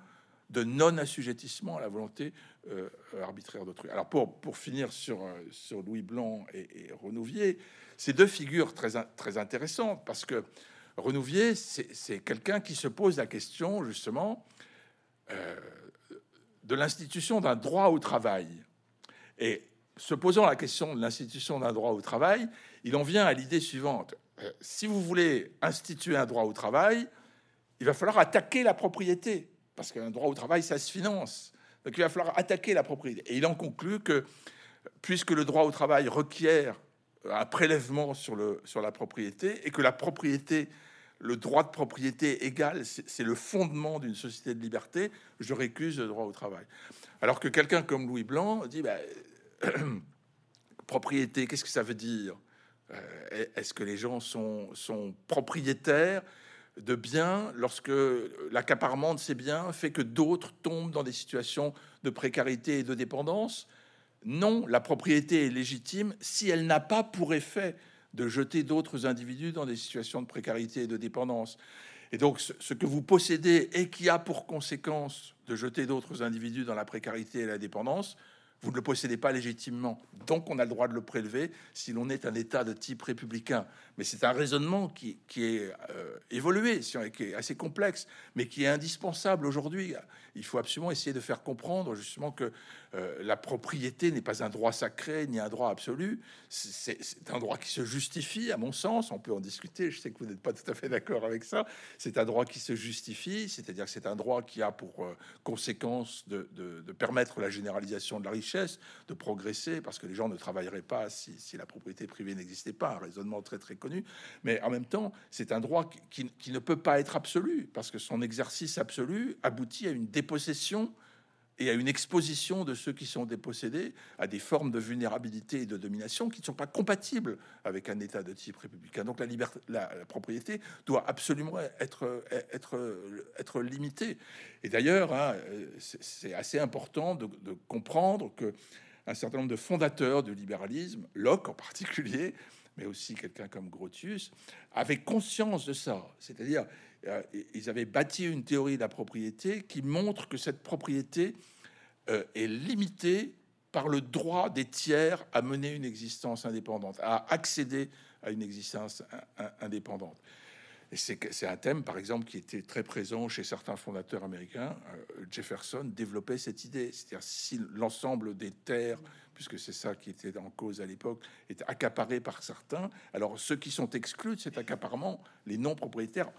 de non-assujettissement à la volonté euh, arbitraire d'autrui. Alors pour, pour finir sur, euh, sur Louis Blanc et, Renouvier, ces deux figures très, très intéressantes, parce que Renouvier, c'est quelqu'un qui se pose la question justement euh, de l'institution d'un droit au travail. Et se posant la question de l'institution d'un droit au travail, il en vient à l'idée suivante. si vous voulez instituer un droit au travail, il va falloir attaquer la propriété parce qu'un droit au travail, ça se finance. Donc il va falloir attaquer la propriété. Et il en conclut que puisque le droit au travail requiert un prélèvement sur, le, sur la propriété et que la propriété, le droit de propriété égal, c'est le fondement d'une société de liberté, je récuse le droit au travail. Alors que quelqu'un comme Louis Blanc dit bah, propriété, qu'est-ce que ça veut dire? Euh, Est-ce que les gens sont, sont propriétaires? De biens lorsque l'accaparement de ces biens fait que d'autres tombent dans des situations de précarité et de dépendance. Non, la propriété est légitime si elle n'a pas pour effet de jeter d'autres individus dans des situations de précarité et de dépendance. Et donc ce que vous possédez et qui a pour conséquence de jeter d'autres individus dans la précarité et la dépendance, vous ne le possédez pas légitimement, donc on a le droit de le prélever si l'on est un État de type républicain. Mais c'est un raisonnement qui, est euh, évolué, qui est assez complexe, mais qui est indispensable aujourd'hui. Il faut absolument essayer de faire comprendre justement que euh, la propriété n'est pas un droit sacré ni un droit absolu. C'est un droit qui se justifie, à mon sens. On peut en discuter. Je sais que vous n'êtes pas tout à fait d'accord avec ça. C'est un droit qui se justifie, c'est-à-dire que c'est un droit qui a pour euh, conséquence de, permettre la généralisation de la richesse, de progresser, parce que les gens ne travailleraient pas si, la propriété privée n'existait pas. Un raisonnement très très connu. Mais en même temps, c'est un droit qui, qui ne peut pas être absolu, parce que son exercice absolu aboutit à une dépossession et à une exposition de ceux qui sont dépossédés à des formes de vulnérabilité et de domination qui ne sont pas compatibles avec un État de type républicain. Donc la, liberté, la, propriété doit absolument être, limitée. Et d'ailleurs, hein, c'est assez important de, comprendre que un certain nombre de fondateurs du libéralisme, Locke en particulier, mais aussi quelqu'un comme Grotius, avaient conscience de ça. C'est-à-dire, euh, ils avaient bâti une théorie de la propriété qui montre que cette propriété euh, est limitée par le droit des tiers à mener une existence indépendante, à accéder à une existence indépendante. C'est un thème, par exemple, qui était très présent chez certains fondateurs américains. Euh, Jefferson développait cette idée, c'est-à-dire si l'ensemble des terres, puisque c'est ça qui était en cause à l'époque, est accaparé par certains, alors ceux qui sont exclus de cet accaparement, les non-propriétaires,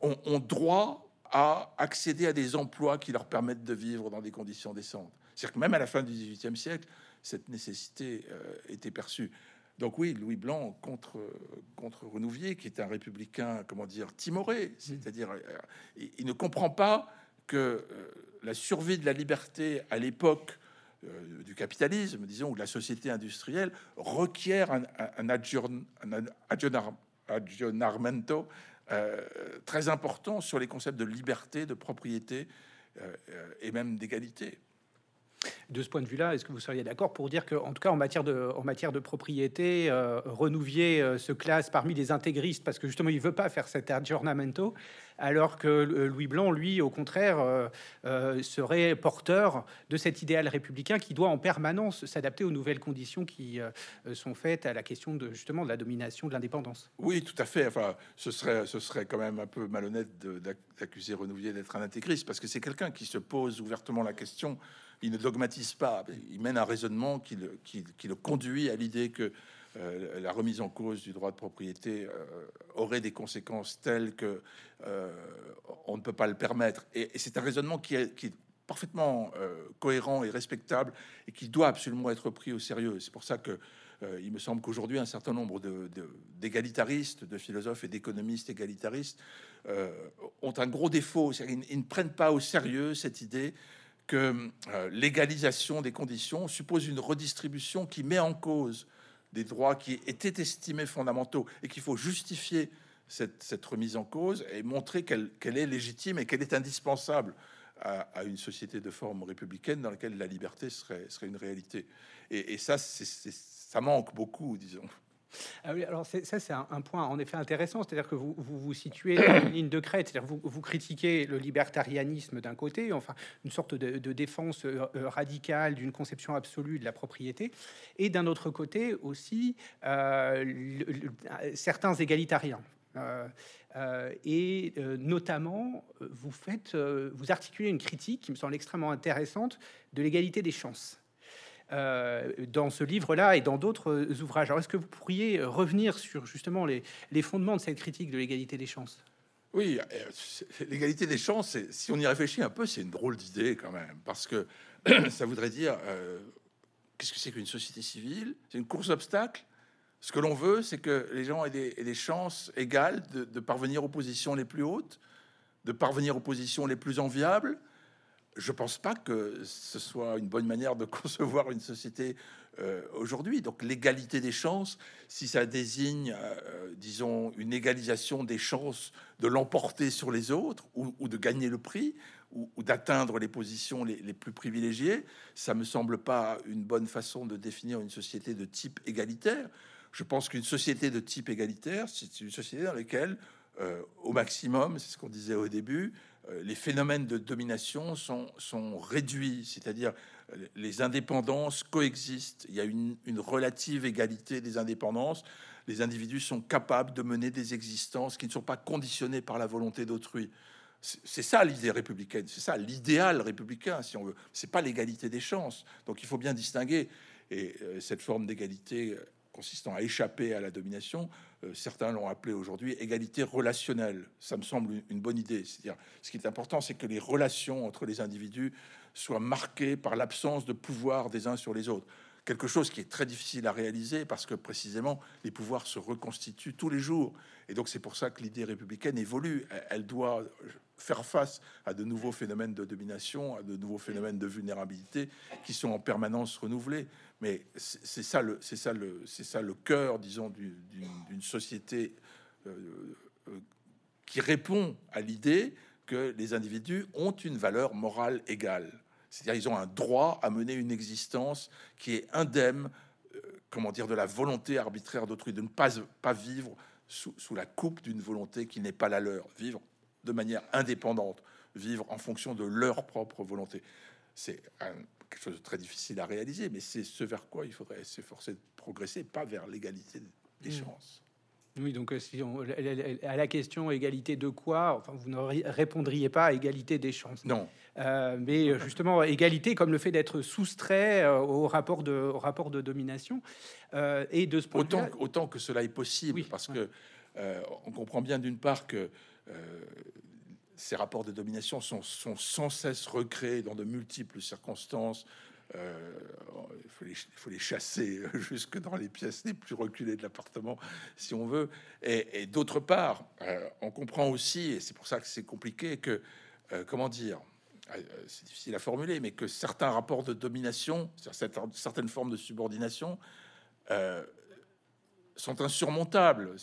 ont, droit à accéder à des emplois qui leur permettent de vivre dans des conditions décentes. C'est-à-dire que même à la fin du XVIIIe siècle, cette nécessité euh, était perçue. Donc oui, Louis Blanc contre, contre Renouvier, qui est un républicain, comment dire, timoré, c'est-à-dire euh, il, ne comprend pas que euh, la survie de la liberté à l'époque du capitalisme, disons, ou de la société industrielle, requiert un, un, un, adjournamento euh, très important sur les concepts de liberté, de propriété euh, euh, et même d'égalité. De ce point de vue-là, est-ce que vous seriez d'accord pour dire qu'en tout cas en matière de, en propriété, euh, Renouvier euh, se classe parmi les intégristes parce que justement il veut pas faire cet aggiornamento, alors que euh, Louis Blanc, lui, au contraire, serait porteur de cet idéal républicain qui doit en permanence s'adapter aux nouvelles conditions qui sont faites à la question de justement de la domination de l'indépendance. Oui, tout à fait. Enfin, ce serait, ce serait quand même un peu malhonnête d'accuser Renouvier d'être un intégriste parce que c'est quelqu'un qui se pose ouvertement la question il ne dogmatise pas, il mène un raisonnement qui le, conduit à l'idée que euh, la remise en cause du droit de propriété aurait des conséquences telles que on ne peut pas le permettre. Et, c'est un raisonnement qui est, parfaitement cohérent et respectable et qui doit absolument être pris au sérieux. C'est pour ça que euh, il me semble qu'aujourd'hui, un certain nombre d'égalitaristes, de, philosophes et d'économistes égalitaristes euh, ont un gros défaut. Ils, ne prennent pas au sérieux cette idée que euh, l'égalisation des conditions suppose une redistribution qui met en cause des droits qui étaient estimés fondamentaux et qu'il faut justifier cette, remise en cause et montrer qu'elle est légitime et qu'elle est indispensable à, une société de forme républicaine dans laquelle la liberté serait, serait une réalité. Et, ça, ça manque beaucoup, disons. Ah oui, alors ça, c'est un, point en effet intéressant, c'est-à-dire que vous, vous, situez dans une ligne de crête, c'est-à-dire vous, vous critiquez le libertarianisme d'un côté, enfin une sorte de, défense euh, euh, radicale d'une conception absolue de la propriété, et d'un autre côté aussi euh, certains égalitariens. et notamment, vous faites, vous articulez une critique qui me semble extrêmement intéressante de l'égalité des chances. Euh, dans ce livre-là et dans d'autres ouvrages. Alors, est-ce que vous pourriez revenir sur justement les, fondements de cette critique de l'égalité des chances? Oui, euh, l'égalité des chances, si on y réfléchit un peu, c'est une drôle d'idée quand même, parce que ça voudrait dire euh, qu'est-ce que c'est qu'une société civile? C'est une course obstacle ce que l'on veut, c'est que les gens aient des, chances égales de, de, parvenir aux positions les plus hautes, de parvenir aux positions les plus enviables, je pense pas que ce soit une bonne manière de concevoir une société euh, aujourd'hui. Donc l'égalité des chances, si ça désigne, euh, disons, une égalisation des chances de l'emporter sur les autres ou, de gagner le prix ou, d'atteindre les positions les, plus privilégiées, ça me semble pas une bonne façon de définir une société de type égalitaire. Je pense qu'une société de type égalitaire, c'est une société dans laquelle, euh, au maximum, c'est ce qu'on disait au début, les phénomènes de domination sont, réduits, c'est-à-dire euh, les indépendances coexistent, il y a une, relative égalité des indépendances, les individus sont capables de mener des existences qui ne sont pas conditionnées par la volonté d'autrui. C'est ça l'idée républicaine, c'est ça l'idéal républicain, si on veut. C'est pas l'égalité des chances. Donc il faut bien distinguer. Et euh, cette forme d'égalité consistant à échapper à la domination, euh, certains l'ont appelé aujourd'hui égalité relationnelle. Ça me semble une bonne idée. C'est-à-dire, ce qui est important, c'est que les relations entre les individus soient marquées par l'absence de pouvoir des uns sur les autres. Quelque chose qui est très difficile à réaliser parce que précisément les pouvoirs se reconstituent tous les jours. Et donc c'est pour ça que l'idée républicaine évolue. Elle doit faire face à de nouveaux phénomènes de domination, à de nouveaux phénomènes de vulnérabilité qui sont en permanence renouvelés. Mais c'est ça le, c'est ça le, c'est ça le cœur, disons, d'une société euh, euh, qui répond à l'idée que les individus ont une valeur morale égale. C'est-à-dire ils ont un droit à mener une existence qui est indemne, euh, comment dire, de la volonté arbitraire d'autrui, de ne pas, vivre sous, sous la coupe d'une volonté qui n'est pas la leur, vivre de manière indépendante, vivre en fonction de leur propre volonté. C'est quelque chose de très difficile à réaliser, mais c'est ce vers quoi il faudrait s'efforcer de progresser, pas vers l'égalité des mmh. chances. Oui, donc euh, si on, à la question égalité de quoi, enfin, vous ne répondriez pas à égalité des chances. Non. Euh, mais justement, égalité comme le fait d'être soustrait euh, au, rapport de, au rapport de domination. et de ce point autant, autant que cela est possible, parce que on comprend bien d'une part que ces rapports de domination sont, sans cesse recréés dans de multiples circonstances. Euh, il, faut les, chasser jusque dans les pièces les plus reculées de l'appartement, si on veut. Et, d'autre part, euh, on comprend aussi, et c'est pour ça que c'est compliqué, que, euh, comment dire, c'est difficile à formuler, mais que certains rapports de domination, certaines formes de subordination, sont insurmontables.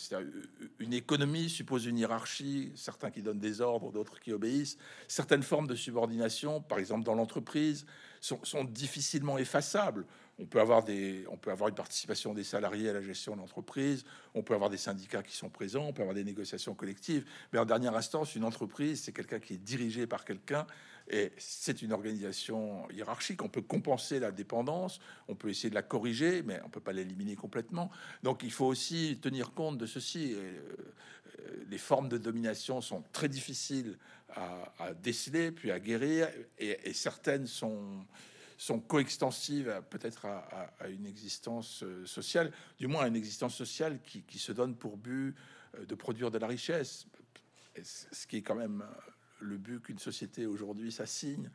Une économie suppose une hiérarchie, certains qui donnent des ordres, d'autres qui obéissent. Certaines formes de subordination, par exemple dans l'entreprise, sont, difficilement effaçables. On peut, avoir des, on peut avoir une participation des salariés à la gestion de l'entreprise, on peut avoir des syndicats qui sont présents, on peut avoir des négociations collectives, mais en dernière instance, une entreprise, c'est quelqu'un qui est dirigé par quelqu'un et c'est une organisation hiérarchique. On peut compenser la dépendance, on peut essayer de la corriger, mais on peut pas l'éliminer complètement. Donc il faut aussi tenir compte de ceci. Euh, les formes de domination sont très difficiles à, déceler, puis à guérir, et, certaines sont, sont coextensives peut-être à, une existence sociale, du moins à une existence sociale qui, qui se donne pour but de produire de la richesse, ce qui est quand même le but qu'une société aujourd'hui s'assigne.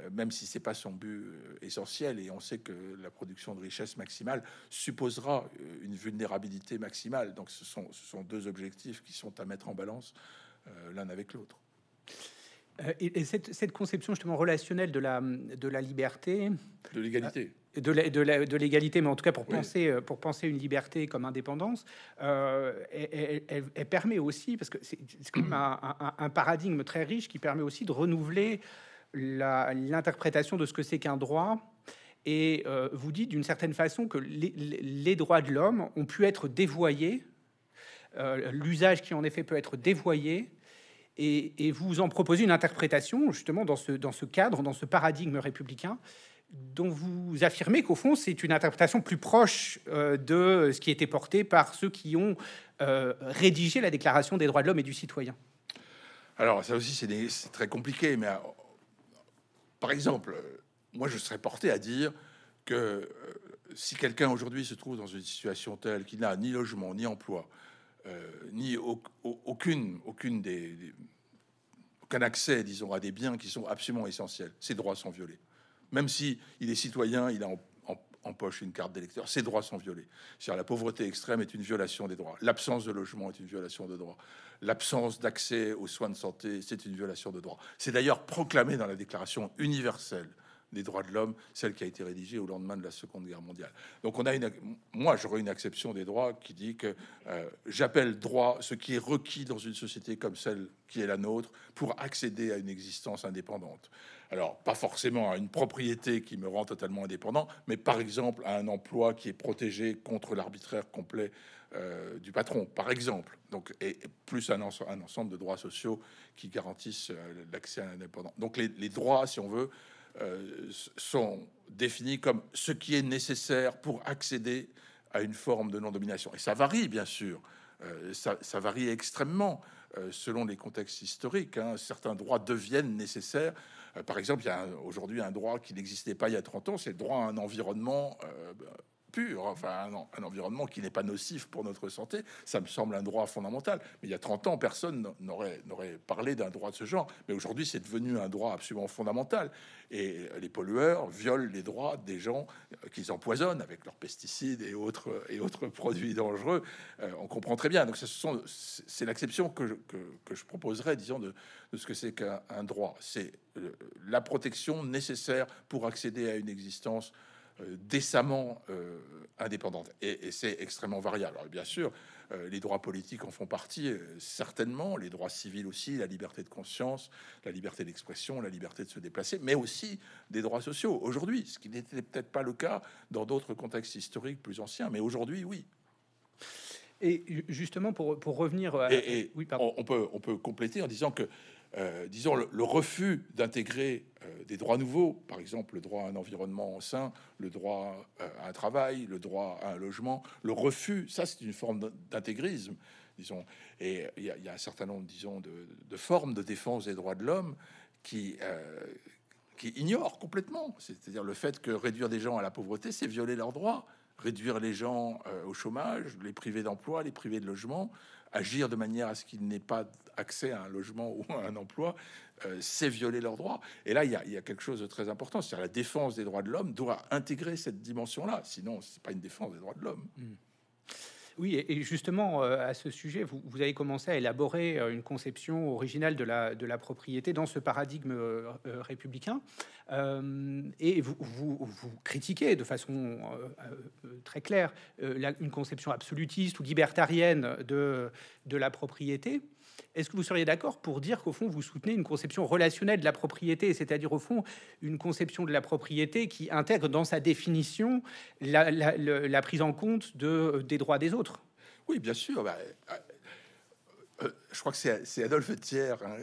Euh, même si c'est pas son but euh, essentiel, et on sait que la production de richesse maximale supposera euh, une vulnérabilité maximale. Donc ce sont, ce sont deux objectifs qui sont à mettre en balance l'un avec l'autre. Et, cette, conception justement relationnelle de la, de la liberté, de l'égalité, de l'égalité, mais en tout cas pour penser pour penser une liberté comme indépendance, elle, permet aussi parce que c'est comme un, un, paradigme très riche qui permet aussi de renouveler l'interprétation de ce que c'est qu'un droit. Et euh, vous dites d'une certaine façon que les, droits de l'homme ont pu être dévoyés, euh, l'usage qui en effet peut être dévoyé, et, vous en proposez une interprétation justement dans ce, dans ce cadre, dans ce paradigme républicain, dont vous affirmez qu'au fond c'est une interprétation plus proche euh, de ce qui était porté par ceux qui ont rédigé la Déclaration des droits de l'homme et du citoyen. Alors ça aussi c'est très compliqué, mais par exemple, euh, moi, je serais porté à dire que euh, si quelqu'un aujourd'hui se trouve dans une situation telle qu'il n'a ni logement, ni emploi, euh, ni aucune, aucune des, aucun accès, disons, à des biens qui sont absolument essentiels, ses droits sont violés. Même si il est citoyen, il a en, poche une carte d'électeur, ses droits sont violés. la pauvreté extrême est une violation des droits. L'absence de logement est une violation de droits l'absence d'accès aux soins de santé, c'est une violation de droits. C'est d'ailleurs proclamé dans la Déclaration universelle des droits de l'homme, celle qui a été rédigée au lendemain de la Seconde Guerre mondiale. Donc on a une, moi j'aurais une acception des droits qui dit que euh, j'appelle droit ce qui est requis dans une société comme celle qui est la nôtre pour accéder à une existence indépendante. Alors pas forcément à une propriété qui me rend totalement indépendant, mais par exemple à un emploi qui est protégé contre l'arbitraire complet euh, du patron, par exemple. Donc, et, plus un, ensemble de droits sociaux qui garantissent euh, l'accès à l'indépendant. Donc, les, droits, si on veut, euh, sont définis comme ce qui est nécessaire pour accéder à une forme de non-domination. Et ça varie, bien sûr. Ça, varie extrêmement selon les contextes historiques. Hein. Certains droits deviennent nécessaires. par exemple, il y a aujourd'hui un droit qui n'existait pas il y a 30 ans, c'est le droit à un environnement enfin un, environnement qui n'est pas nocif pour notre santé, ça me semble un droit fondamental. Mais il y a 30 ans, personne n'aurait parlé d'un droit de ce genre. Mais aujourd'hui, c'est devenu un droit absolument fondamental. Et les pollueurs violent les droits des gens qu'ils empoisonnent avec leurs pesticides et autres, produits dangereux. Euh, on comprend très bien. Donc, c'est l'acception que, que, que, je proposerais, disons, de, ce que c'est qu'un droit. C'est euh, la protection nécessaire pour accéder à une existence euh, décemment euh, indépendante. Et, c'est extrêmement variable. Alors, bien sûr, euh, les droits politiques en font partie, certainement, les droits civils aussi, la liberté de conscience, la liberté d'expression, la liberté de se déplacer, mais aussi des droits sociaux. Aujourd'hui, ce qui n'était peut-être pas le cas dans d'autres contextes historiques plus anciens, mais aujourd'hui, oui. Et justement, pour, pour revenir... À... Et, oui, on, peut, on peut compléter en disant que euh, disons, le, refus d'intégrer euh, des droits nouveaux, par exemple le droit à un environnement sain, le droit euh, à un travail, le droit à un logement, le refus, ça c'est une forme d'intégrisme, disons. Et il y, a un certain nombre, disons, de, formes de défense des droits de l'homme qui, ignorent complètement, c'est-à-dire le fait que réduire des gens à la pauvreté, c'est violer leurs droits. Réduire les gens au chômage, les priver d'emploi, les priver de logement, agir de manière à ce qu'il n'ait pas accès à un logement ou à un emploi, euh, c'est violer leurs droits. Et là, il y, a, quelque chose de très important, c'est-à-dire la défense des droits de l'homme doit intégrer cette dimension-là. Sinon, c'est pas une défense des droits de l'homme. Hmm. Oui, et justement, euh, à ce sujet, vous, avez commencé à élaborer euh, une conception originale de la, propriété dans ce paradigme euh, républicain. et vous, critiquez de façon très claire une conception absolutiste ou libertarienne de la propriété. Est-ce que vous seriez d'accord pour dire qu'au fond, vous soutenez une conception relationnelle de la propriété, c'est-à-dire au fond une conception de la propriété qui intègre dans sa définition la, prise en compte de, des droits des autres? Oui, bien sûr. Bah, euh, euh, je crois que c'est Adolphe Thiers, hein,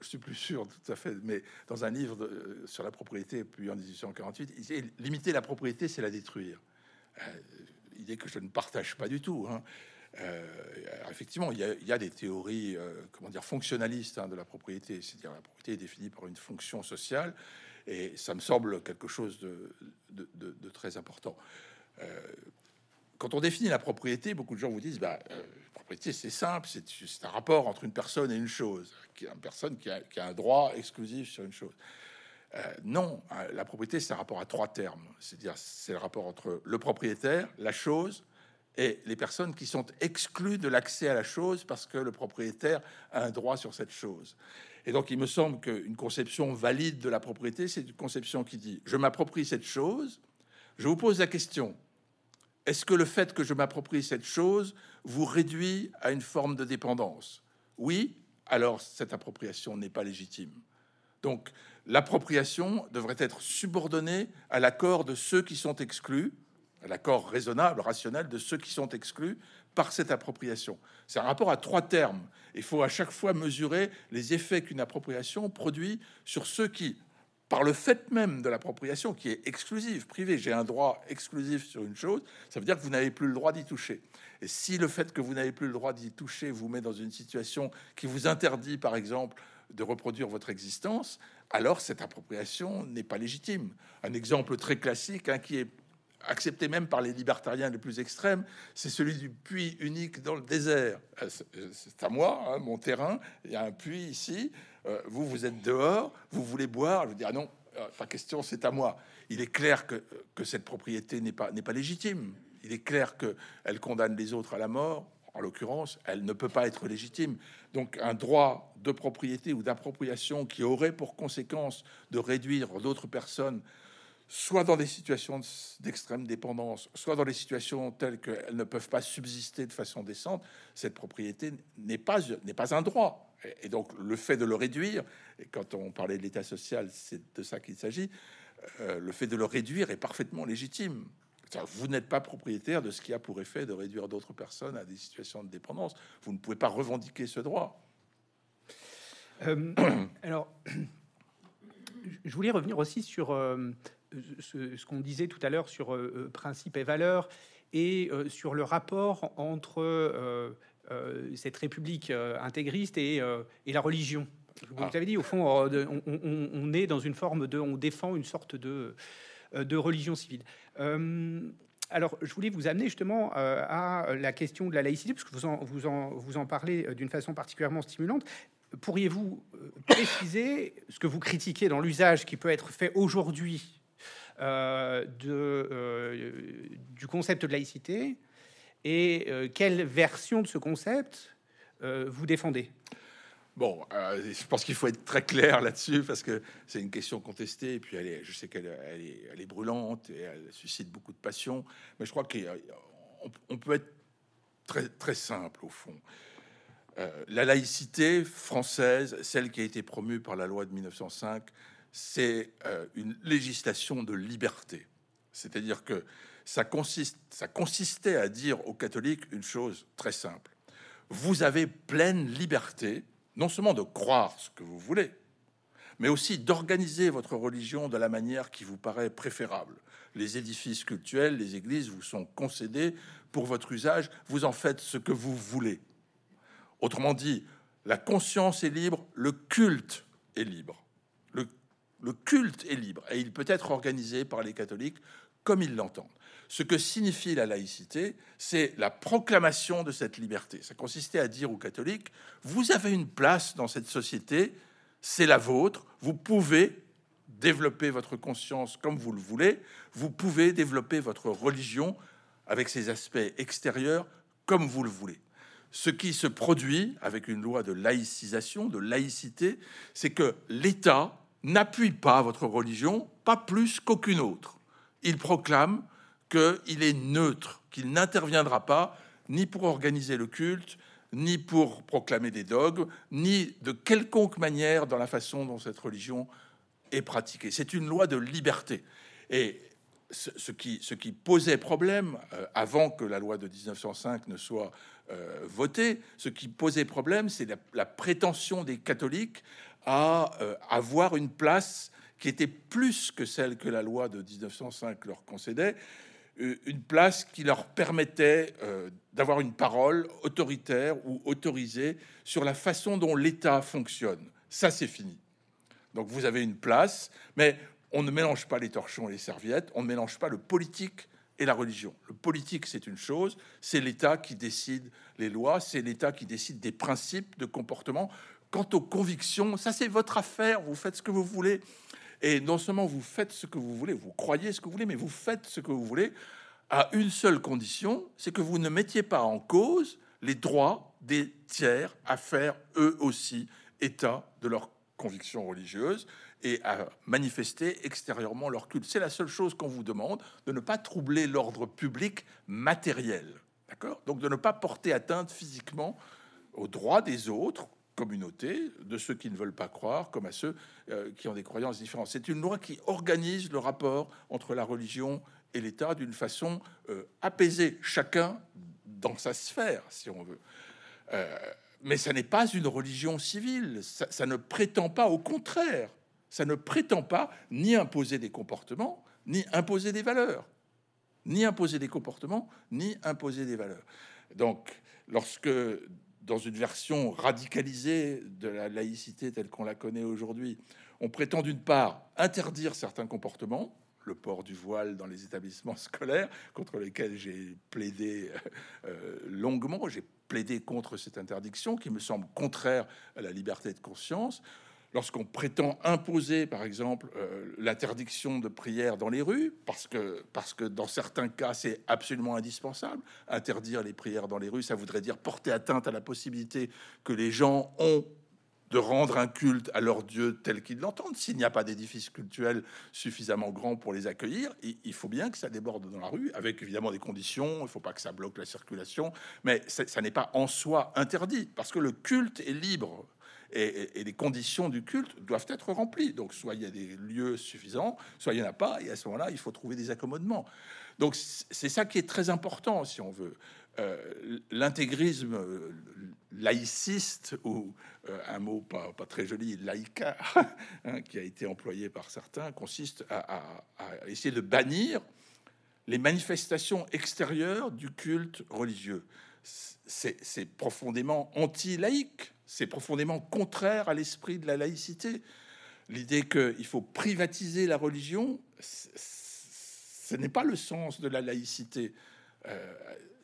je, suis plus sûr tout à fait, mais dans un livre de, sur la propriété, puis en 1848, il dit limiter la propriété, c'est la détruire. Euh, idée que je ne partage pas du tout. Hein. Effectivement, il y, a, des théories, comment dire, fonctionnalistes hein, de la propriété, c'est-à-dire la propriété est définie par une fonction sociale, et ça me semble quelque chose de, très important. quand on définit la propriété, beaucoup de gens vous disent, bah, propriété, c'est simple, c'est un rapport entre une personne et une chose, qui une personne qui a, un droit exclusif sur une chose. Euh, non, euh, la propriété, c'est un rapport à trois termes. C'est-à-dire, c'est le rapport entre le propriétaire, la chose et les personnes qui sont exclues de l'accès à la chose parce que le propriétaire a un droit sur cette chose. Et donc, il me semble qu'une conception valide de la propriété, c'est une conception qui dit je m'approprie cette chose. Je vous pose la question est-ce que le fait que je m'approprie cette chose vous réduit à une forme de dépendance? Oui, alors cette appropriation n'est pas légitime. Donc l'appropriation devrait être subordonnée à l'accord de ceux qui sont exclus, l'accord raisonnable, rationnel de ceux qui sont exclus par cette appropriation. C'est un rapport à trois termes. Il faut à chaque fois mesurer les effets qu'une appropriation produit sur ceux qui, par le fait même de l'appropriation qui est exclusive, privée, j'ai un droit exclusif sur une chose, ça veut dire que vous n'avez plus le droit d'y toucher. Et si le fait que vous n'avez plus le droit d'y toucher vous met dans une situation qui vous interdit, par exemple, de reproduire votre existence, alors cette appropriation n'est pas légitime. Un exemple très classique, hein, qui est accepté même par les libertariens les plus extrêmes, c'est celui du puits unique dans le désert. Euh, euh, c'est à moi, hein, mon terrain, il y a un puits ici, euh, vous, vous êtes dehors, vous voulez boire, je veux dire, ah non, pas question, c'est à moi. Il est clair que, cette propriété n'est pas, n'est pas légitime. Il est clair qu'elle condamne les autres à la mort. En l'occurrence, elle ne peut pas être légitime. Donc un droit de propriété ou d'appropriation qui aurait pour conséquence de réduire d'autres personnes soit dans des situations d'extrême dépendance, soit dans des situations telles qu'elles ne peuvent pas subsister de façon décente, cette propriété n'est pas, n'est pas un droit. Et donc le fait de le réduire, et quand on parlait de l'État social, c'est de ça qu'il s'agit, euh, le fait de le réduire est parfaitement légitime. Vous n'êtes pas propriétaire de ce qui a pour effet de réduire d'autres personnes à des situations de dépendance. Vous ne pouvez pas revendiquer ce droit. Euh, alors, je voulais revenir aussi sur euh, ce, qu'on disait tout à l'heure sur euh, euh, principe et valeur et euh, sur le rapport entre cette république intégriste et, et la religion. Vous ah. avez dit, au fond, on, est dans une forme de, on défend une sorte de, de religion civile. alors, je voulais vous amener justement à la question de la laïcité, parce que vous en, vous en, vous en parlez d'une façon particulièrement stimulante. Pourriez-vous préciser ce que vous critiquez dans l'usage qui peut être fait aujourd'hui euh, de, euh, du concept de laïcité et euh, quelle version de ce concept vous défendez? Bon, je pense qu'il faut être très clair là-dessus parce que c'est une question contestée et puis elle est, je sais qu'elle est, elle est, brûlante et elle suscite beaucoup de passion, mais je crois qu'on peut être très, très simple au fond. la laïcité française, celle qui a été promue par la loi de 1905, c'est euh, une législation de liberté. C'est-à-dire que ça, consiste, ça consistait à dire aux catholiques une chose très simple. Vous avez pleine liberté, non seulement de croire ce que vous voulez, mais aussi d'organiser votre religion de la manière qui vous paraît préférable. Les édifices cultuels, les églises vous sont concédés pour votre usage, vous en faites ce que vous voulez. Autrement dit, la conscience est libre, le culte est libre. Le culte est libre et il peut être organisé par les catholiques comme ils l'entendent. Ce que signifie la laïcité, c'est la proclamation de cette liberté. Ça consistait à dire aux catholiques, vous avez une place dans cette société, c'est la vôtre, vous pouvez développer votre conscience comme vous le voulez, vous pouvez développer votre religion avec ses aspects extérieurs comme vous le voulez. Ce qui se produit avec une loi de laïcisation, de laïcité, c'est que l'État n'appuie pas votre religion, pas plus qu'aucune autre. Il proclame qu'il est neutre, qu'il n'interviendra pas ni pour organiser le culte, ni pour proclamer des dogmes, ni de quelconque manière dans la façon dont cette religion est pratiquée. C'est une loi de liberté. Et ce, qui, posait problème euh, avant que la loi de 1905 ne soit euh, votée, ce qui posait problème, c'est la, prétention des catholiques à euh, avoir une place qui était plus que celle que la loi de 1905 leur concédait, une place qui leur permettait d'avoir une parole autoritaire ou autorisée sur la façon dont l'État fonctionne. Ça, c'est fini. Donc vous avez une place, mais on ne mélange pas les torchons et les serviettes, on ne mélange pas le politique et la religion. Le politique, c'est une chose, c'est l'État qui décide les lois, c'est l'État qui décide des principes de comportement. Quant aux convictions, ça c'est votre affaire, vous faites ce que vous voulez. Et non seulement vous faites ce que vous voulez, vous croyez ce que vous voulez, mais vous faites ce que vous voulez à une seule condition, c'est que vous ne mettiez pas en cause les droits des tiers à faire eux aussi état de leurs convictions religieuses et à manifester extérieurement leur culte. C'est la seule chose qu'on vous demande, de ne pas troubler l'ordre public matériel. D'accord? Donc de ne pas porter atteinte physiquement aux droits des autres, communautés, de ceux qui ne veulent pas croire, comme à ceux euh, qui ont des croyances différentes. C'est une loi qui organise le rapport entre la religion et l'État d'une façon euh, apaisée, chacun dans sa sphère, si on veut. Euh, mais ça n'est pas une religion civile, ça ne prétend pas, au contraire, ça ne prétend pas ni imposer des comportements, ni imposer des valeurs. Ni imposer des comportements, ni imposer des valeurs. Donc, lorsque, dans une version radicalisée de la laïcité telle qu'on la connaît aujourd'hui, on prétend d'une part interdire certains comportements, le port du voile dans les établissements scolaires, contre lesquels j'ai plaidé euh, longuement. J'ai plaidé contre cette interdiction qui me semble contraire à la liberté de conscience lorsqu'on prétend imposer, par exemple, euh, l'interdiction de prière dans les rues, parce que, parce que dans certains cas, c'est absolument indispensable. Interdire les prières dans les rues, ça voudrait dire porter atteinte à la possibilité que les gens ont de rendre un culte à leur Dieu tel qu'ils l'entendent. S'il n'y a pas d'édifice cultuel suffisamment grand pour les accueillir, il faut bien que ça déborde dans la rue, avec évidemment des conditions, il ne faut pas que ça bloque la circulation, mais ça n'est pas en soi interdit, parce que le culte est libre et, les conditions du culte doivent être remplies. Donc, soit il y a des lieux suffisants, soit il n'y en a pas, et à ce moment-là, il faut trouver des accommodements. Donc, c'est ça qui est très important, si on veut. Euh, l'intégrisme laïciste, ou euh, un mot pas, très joli, laïca, hein, qui a été employé par certains, consiste à essayer de bannir les manifestations extérieures du culte religieux. C'est profondément anti-laïque c'est profondément contraire à l'esprit de la laïcité. L'idée qu'il faut privatiser la religion, ce n'est pas le sens de la laïcité. Euh,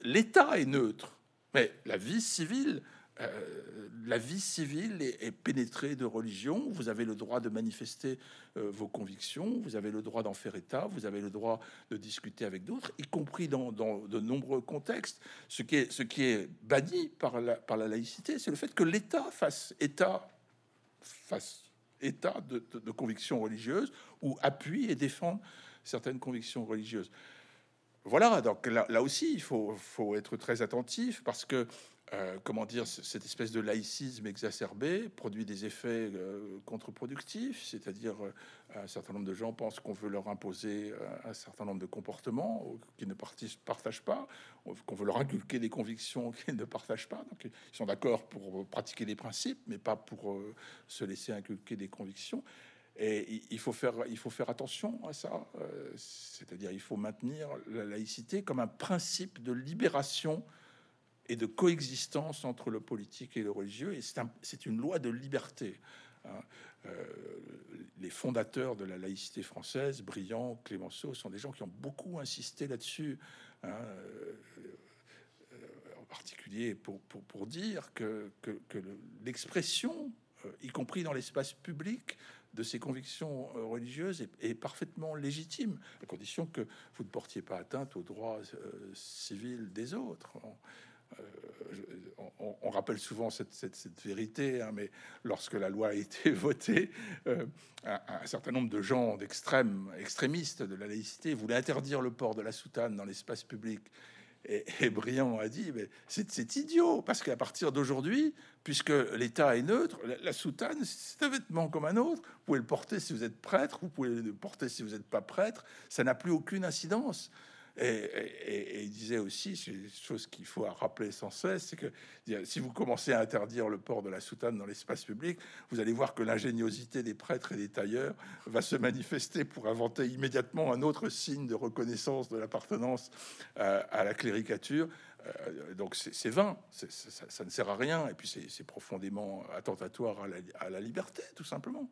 L'État est neutre, mais la vie civile euh, la vie civile est, pénétrée de religion. Vous avez le droit de manifester euh, vos convictions, vous avez le droit d'en faire état, vous avez le droit de discuter avec d'autres, y compris dans, de nombreux contextes. Ce qui est, ce qui est banni par la, laïcité, c'est le fait que l'État fasse état, de, convictions religieuses ou appuie et défend certaines convictions religieuses. Voilà, donc là, aussi, il faut, être très attentif parce que euh, comment dire, cette espèce de laïcisme exacerbé produit des effets euh, contre-productifs, c'est-à-dire euh, un certain nombre de gens pensent qu'on veut leur imposer un certain nombre de comportements qu'ils ne partagent pas, qu'on veut leur inculquer des convictions qu'ils ne partagent pas. Donc ils sont d'accord pour pratiquer des principes, mais pas pour se laisser inculquer des convictions. Et il faut faire, il faut faire attention à ça, c'est-à-dire il faut maintenir la laïcité comme un principe de libération et de coexistence entre le politique et le religieux. Et c'est une loi de liberté. Hein. Euh, les fondateurs de la laïcité française, Briand, Clémenceau, sont des gens qui ont beaucoup insisté là-dessus. Hein. Euh, en particulier pour, dire que, l'expression, euh, y compris dans l'espace public, de ces convictions religieuses est, parfaitement légitime, à condition que vous ne portiez pas atteinte aux droits civils des autres. Euh, on, rappelle souvent cette, vérité, hein, mais lorsque la loi a été votée, euh, un, certain nombre de gens d'extrême, extrémistes de la laïcité voulaient interdire le port de la soutane dans l'espace public. Et, Briand a dit, mais c'est idiot, parce qu'à partir d'aujourd'hui, puisque l'État est neutre, la, soutane, c'est un vêtement comme un autre. Vous pouvez le porter si vous êtes prêtre, vous pouvez le porter si vous n'êtes pas prêtre. Ça n'a plus aucune incidence. Et, il disait aussi, chose qu'il faut rappeler sans cesse, c'est que si vous commencez à interdire le port de la soutane dans l'espace public, vous allez voir que l'ingéniosité des prêtres et des tailleurs va se manifester pour inventer immédiatement un autre signe de reconnaissance de l'appartenance euh, à la cléricature. Euh, donc c'est vain, ça, ne sert à rien, et puis c'est profondément attentatoire à la liberté, tout simplement.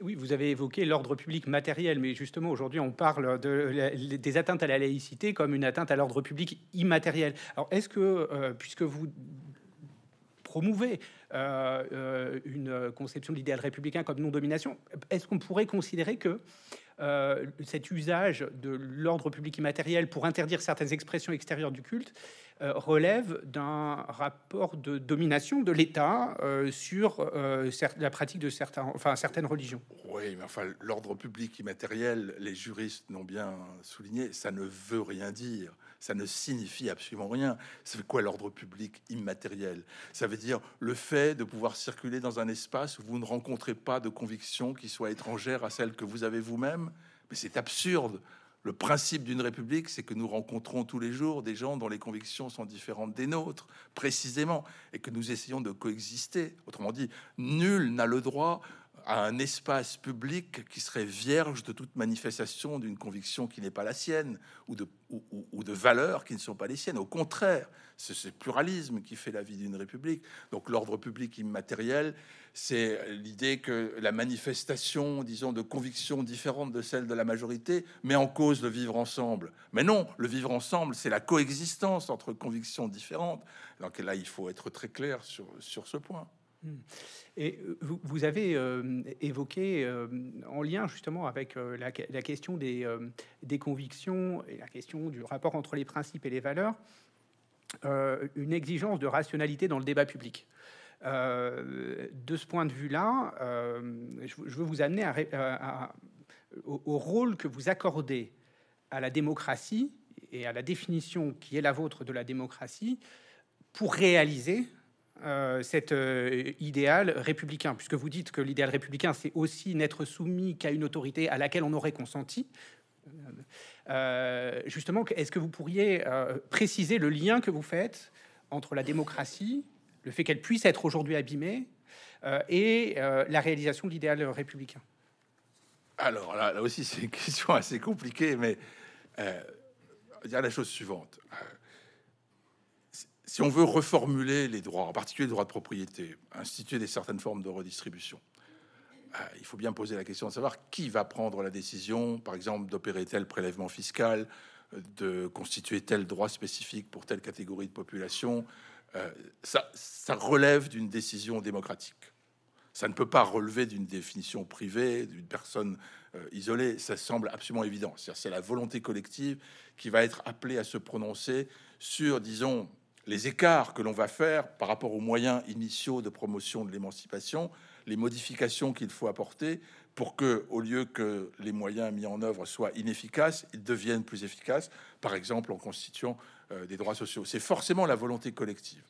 Oui, vous avez évoqué l'ordre public matériel, mais justement aujourd'hui on parle de, des atteintes à la laïcité comme une atteinte à l'ordre public immatériel. Alors est-ce que, euh, puisque vous promouvez euh, euh, une conception de l'idéal républicain comme non-domination, est-ce qu'on pourrait considérer que cet usage de l'ordre public immatériel pour interdire certaines expressions extérieures du culte relève d'un rapport de domination de l'État euh, sur euh, la pratique de certains, enfin, certaines religions. Oui, mais enfin, l'ordre public immatériel, les juristes l'ont bien souligné, ça ne veut rien dire. Ça ne signifie absolument rien. C'est quoi l'ordre public immatériel? Ça veut dire le fait de pouvoir circuler dans un espace où vous ne rencontrez pas de convictions qui soient étrangères à celles que vous avez vous-même? Mais c'est absurde. Le principe d'une république, c'est que nous rencontrons tous les jours des gens dont les convictions sont différentes des nôtres, précisément, et que nous essayons de coexister. Autrement dit, nul n'a le droit à un espace public qui serait vierge de toute manifestation d'une conviction qui n'est pas la sienne ou de, valeurs qui ne sont pas les siennes. Au contraire, c'est ce pluralisme qui fait la vie d'une république. Donc l'ordre public immatériel, c'est l'idée que la manifestation, disons, de convictions différentes de celles de la majorité met en cause le vivre ensemble. Mais non, le vivre ensemble, c'est la coexistence entre convictions différentes. Donc là, il faut être très clair sur ce point. Hmm. Et euh, vous, avez euh, évoqué, euh, en lien justement avec la, question des, des, convictions et la question du rapport entre les principes et les valeurs, une exigence de rationalité dans le débat public. de ce point de vue-là, je, veux vous amener au, au, rôle que vous accordez à la démocratie et à la définition qui est la vôtre de la démocratie pour réaliser euh, cet euh, idéal républicain, puisque vous dites que l'idéal républicain, c'est aussi n'être soumis qu'à une autorité à laquelle on aurait consenti. Euh, justement, est-ce que vous pourriez préciser le lien que vous faites entre la démocratie, le fait qu'elle puisse être aujourd'hui abîmée, et la réalisation de l'idéal républicain? Alors là, là aussi, c'est une question assez compliquée, mais dire la chose suivante si on veut reformuler les droits, en particulier les droits de propriété, instituer des certaines formes de redistribution, euh, il faut bien poser la question de savoir qui va prendre la décision, par exemple, d'opérer tel prélèvement fiscal, de constituer tel droit spécifique pour telle catégorie de population. Euh, ça, ça relève d'une décision démocratique. Ça ne peut pas relever d'une définition privée, d'une personne euh, isolée. Ça semble absolument évident. C'est la volonté collective qui va être appelée à se prononcer sur, disons, les écarts que l'on va faire par rapport aux moyens initiaux de promotion de l'émancipation, les modifications qu'il faut apporter pour que, au lieu que les moyens mis en œuvre soient inefficaces, ils deviennent plus efficaces, par exemple en constituant euh, des droits sociaux. C'est forcément la volonté collective.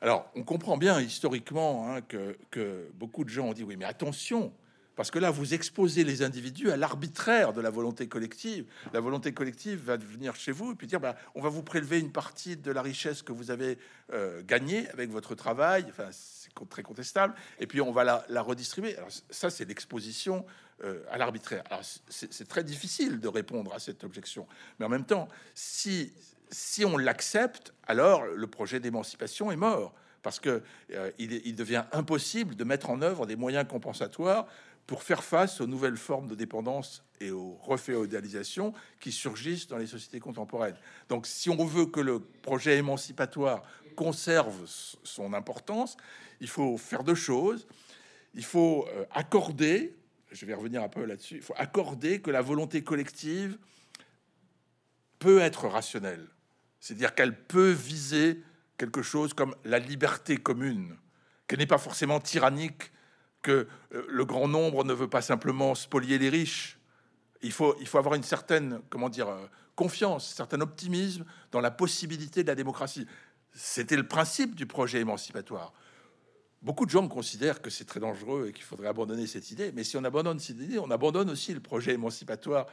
Alors, on comprend bien historiquement hein, que, que, beaucoup de gens ont dit oui, mais attention, parce que là, vous exposez les individus à l'arbitraire de la volonté collective. La volonté collective va venir chez vous et puis dire, bah, on va vous prélever une partie de la richesse que vous avez euh, gagnée avec votre travail. Enfin, c'est très contestable. Et puis, on va la, redistribuer. Ça, c'est l'exposition euh, à l'arbitraire. C'est très difficile de répondre à cette objection. Mais en même temps, si, si on l'accepte, alors le projet d'émancipation est mort parce que euh, il, il, devient impossible de mettre en œuvre des moyens compensatoires pour faire face aux nouvelles formes de dépendance et aux reféodalisations qui surgissent dans les sociétés contemporaines. Donc si on veut que le projet émancipatoire conserve son importance, il faut faire deux choses. Il faut euh, accorder, je vais revenir un peu là-dessus, il faut accorder que la volonté collective peut être rationnelle. C'est-à-dire qu'elle peut viser quelque chose comme la liberté commune, qu'elle n'est pas forcément tyrannique que euh, le grand nombre ne veut pas simplement spolier les riches. Il faut, il faut avoir une certaine, comment dire, euh, confiance, un certain optimisme dans la possibilité de la démocratie. C'était le principe du projet émancipatoire. Beaucoup de gens considèrent que c'est très dangereux et qu'il faudrait abandonner cette idée. Mais si on abandonne cette idée, on abandonne aussi le projet émancipatoire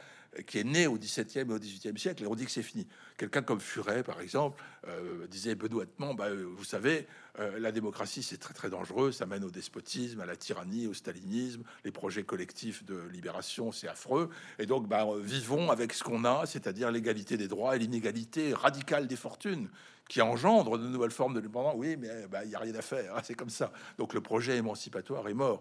qui est né au XVIIe et au XVIIIe siècle. Et on dit que c'est fini. Quelqu'un comme Furet, par exemple, euh, disait benoîtement bah, euh, Vous savez, la démocratie, c'est très très dangereux. Ça mène au despotisme, à la tyrannie, au stalinisme. Les projets collectifs de libération, c'est affreux. Et donc, bah, vivons avec ce qu'on a, c'est-à-dire l'égalité des droits et l'inégalité radicale des fortunes qui engendre de nouvelles formes de dépendance. Oui, mais bah, il n'y a rien à faire, hein, c'est comme ça. Donc le projet émancipatoire est mort.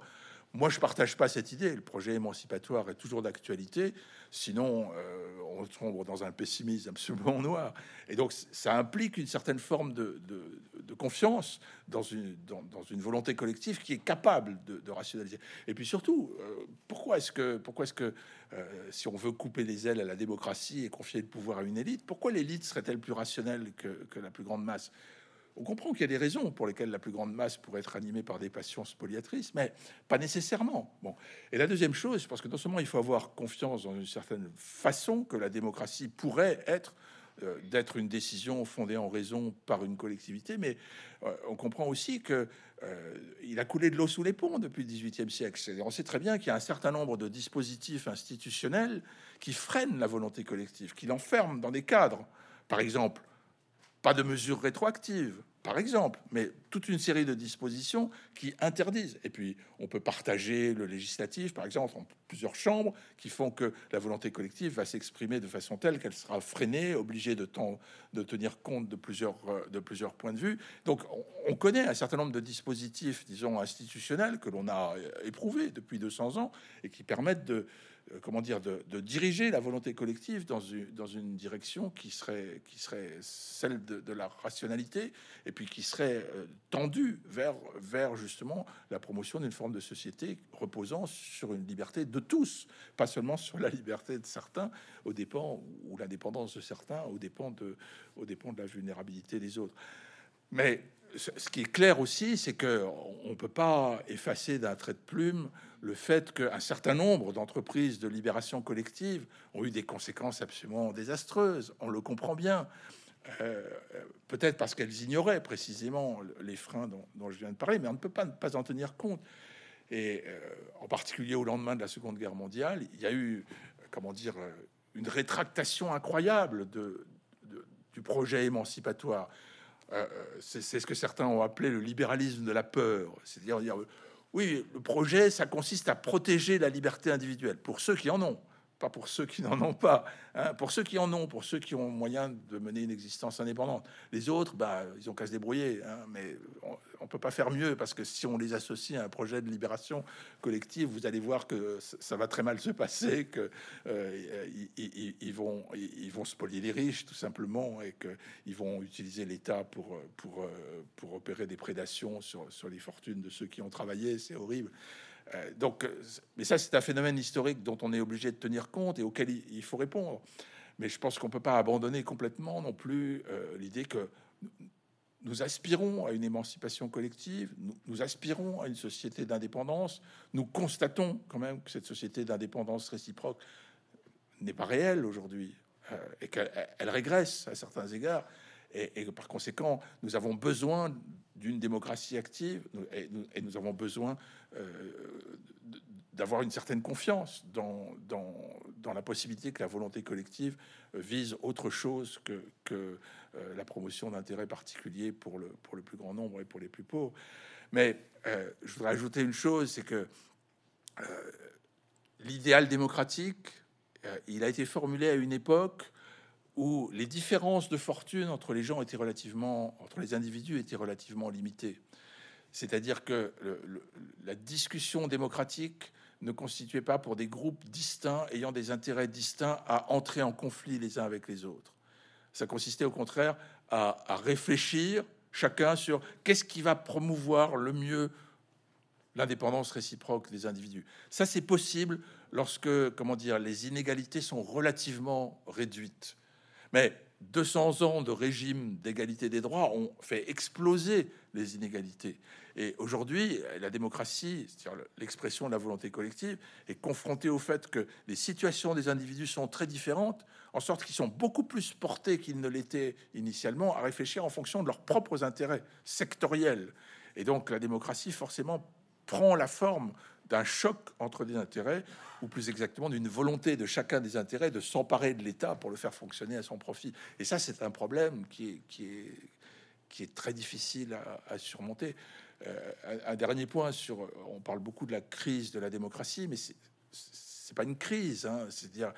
Moi, je partage pas cette idée. Le projet émancipatoire est toujours d'actualité. Sinon, euh, on tombe dans un pessimisme absolument noir. Et donc, ça implique une certaine forme de, confiance dans une, volonté collective qui est capable de, rationaliser. Et puis surtout, euh, pourquoi est-ce que, pourquoi est-ce que euh, si on veut couper les ailes à la démocratie et confier le pouvoir à une élite, pourquoi l'élite serait-elle plus rationnelle que la plus grande masse? On comprend qu'il y a des raisons pour lesquelles la plus grande masse pourrait être animée par des passions spoliatrices, mais pas nécessairement. Bon. Et la deuxième chose, parce que non seulement il faut avoir confiance dans une certaine façon que la démocratie pourrait être, euh, d'être une décision fondée en raison par une collectivité, mais euh, on comprend aussi que euh, il a coulé de l'eau sous les ponts depuis le XVIIIe siècle. On sait très bien qu'il y a un certain nombre de dispositifs institutionnels qui freinent la volonté collective, qui l'enferment dans des cadres. Par exemple, pas de mesures rétroactives, par exemple, mais toute une série de dispositions qui interdisent. Et puis, on peut partager le législatif, par exemple, en plusieurs chambres, qui font que la volonté collective va s'exprimer de façon telle qu'elle sera freinée, obligée de, de tenir compte de plusieurs, euh, de plusieurs points de vue. Donc, on connaît un certain nombre de dispositifs, disons, institutionnels que l'on a éprouvés depuis 200 ans et qui permettent de euh, comment dire, de, diriger la volonté collective dans une, direction qui serait, celle de, la rationalité et puis qui serait euh, tendue vers, justement la promotion d'une forme de société reposant sur une liberté de tous, pas seulement sur la liberté de certains au dépend ou l'indépendance de certains au dépend de, au dépend de la vulnérabilité des autres. Mais ce qui est clair aussi, c'est que on peut pas effacer d'un trait de plume le fait qu'un certain nombre d'entreprises de libération collective ont eu des conséquences absolument désastreuses. On le comprend bien. Euh, peut-être parce qu'elles ignoraient précisément les freins dont, je viens de parler, mais on ne peut pas ne pas en tenir compte. Et euh, en particulier au lendemain de la Seconde Guerre mondiale, il y a eu, comment dire, une rétractation incroyable du projet émancipatoire. Euh, c'est ce que certains ont appelé le libéralisme de la peur, c'est-à-dire oui, le projet, ça consiste à protéger la liberté individuelle pour ceux qui en ont pas pour ceux qui n'en ont pas, hein, pour ceux qui en ont, pour ceux qui ont moyen de mener une existence indépendante. Les autres, bah, ils ont qu'à se débrouiller, hein, mais on, ne peut pas faire mieux parce que si on les associe à un projet de libération collective, vous allez voir que ça va très mal se passer, que euh, vont ils vont spolier les riches tout simplement et qu'ils vont utiliser l'État pour pour pour opérer des prédations sur sur les fortunes de ceux qui ont travaillé. C'est horrible. Euh, donc, euh, mais ça, c'est un phénomène historique dont on est obligé de tenir compte et auquel il, faut répondre. Mais je pense qu'on peut pas abandonner complètement non plus euh, l'idée que nous aspirons à une émancipation collective, nous, aspirons à une société d'indépendance. Nous constatons quand même que cette société d'indépendance réciproque n'est pas réelle aujourd'hui et qu'elle régresse à certains égards. Et, et, par conséquent, nous avons besoin d'une démocratie active et nous, avons besoin euh, d'avoir une certaine confiance dans, dans, dans, la possibilité que la volonté collective vise autre chose que, que euh, la promotion d'intérêts particuliers pour le, pour le plus grand nombre et pour les plus pauvres. Mais euh, je voudrais ajouter une chose, c'est que l'idéal démocratique, il a été formulé à une époque où les différences de fortune entre les gens étaient relativement, entre les individus étaient relativement limitées. C'est-à-dire que la discussion démocratique ne constituait pas pour des groupes distincts ayant des intérêts distincts à entrer en conflit les uns avec les autres. Ça consistait au contraire à, à réfléchir chacun sur qu'est-ce qui va promouvoir le mieux l'indépendance réciproque des individus. Ça, c'est possible lorsque, comment dire, les inégalités sont relativement réduites. Mais 200 ans de régime d'égalité des droits ont fait exploser les inégalités. Et aujourd'hui, la démocratie, c'est-à-dire l'expression de la volonté collective, est confrontée au fait que les situations des individus sont très différentes, en sorte qu'ils sont beaucoup plus portés qu'ils ne l'étaient initialement à réfléchir en fonction de leurs propres intérêts sectoriels. Et donc la démocratie, forcément, prend la forme d'un choc entre des intérêts, ou plus exactement d'une volonté de chacun des intérêts de s'emparer de l'État pour le faire fonctionner à son profit. Et ça, c'est un problème qui est, très difficile à, surmonter. Euh, un, dernier point sur, on parle beaucoup de la crise de la démocratie, mais c'est pas une crise, hein. c'est-à-dire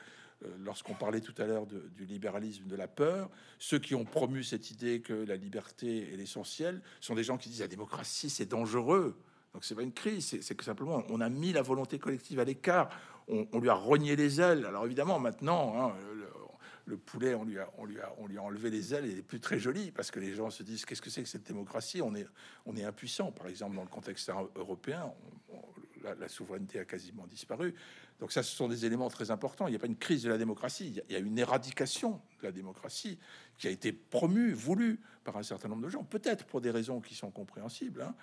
euh, lorsqu'on parlait tout à l'heure du libéralisme de la peur, ceux qui ont promu cette idée que la liberté est l'essentiel sont des gens qui disent la démocratie c'est dangereux. Donc c'est pas une crise, c'est que simplement on a mis la volonté collective à l'écart, on, lui a rogné les ailes. Alors évidemment maintenant, hein, le, poulet, on lui, a, on, lui a, on lui a enlevé les ailes, et il est plus très joli parce que les gens se disent qu'est-ce que c'est que cette démocratie? On est, on est impuissant. Par exemple, dans le contexte européen, la, souveraineté a quasiment disparu. Donc ça, ce sont des éléments très importants. Il n'y a pas une crise de la démocratie, il y a une éradication de la démocratie qui a été promue, voulue par un certain nombre de gens, peut-être pour des raisons qui sont compréhensibles, hein,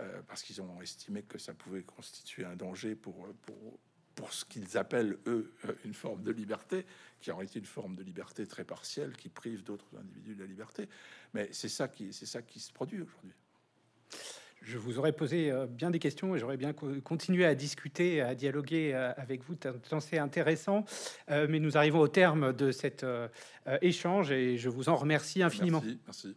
euh, parce qu'ils ont estimé que ça pouvait constituer un danger pour, pour, pour ce qu'ils appellent, eux, euh, une forme de liberté, qui en été une forme de liberté très partielle, qui prive d'autres individus de la liberté. Mais c'est ça qui, c'est ça qui se produit aujourd'hui. Je vous aurais posé euh, bien des questions et j'aurais bien continué à discuter, à dialoguer avec vous, tant c'est intéressant. Mais nous arrivons au terme de cet échange et je vous en remercie infiniment. merci. merci.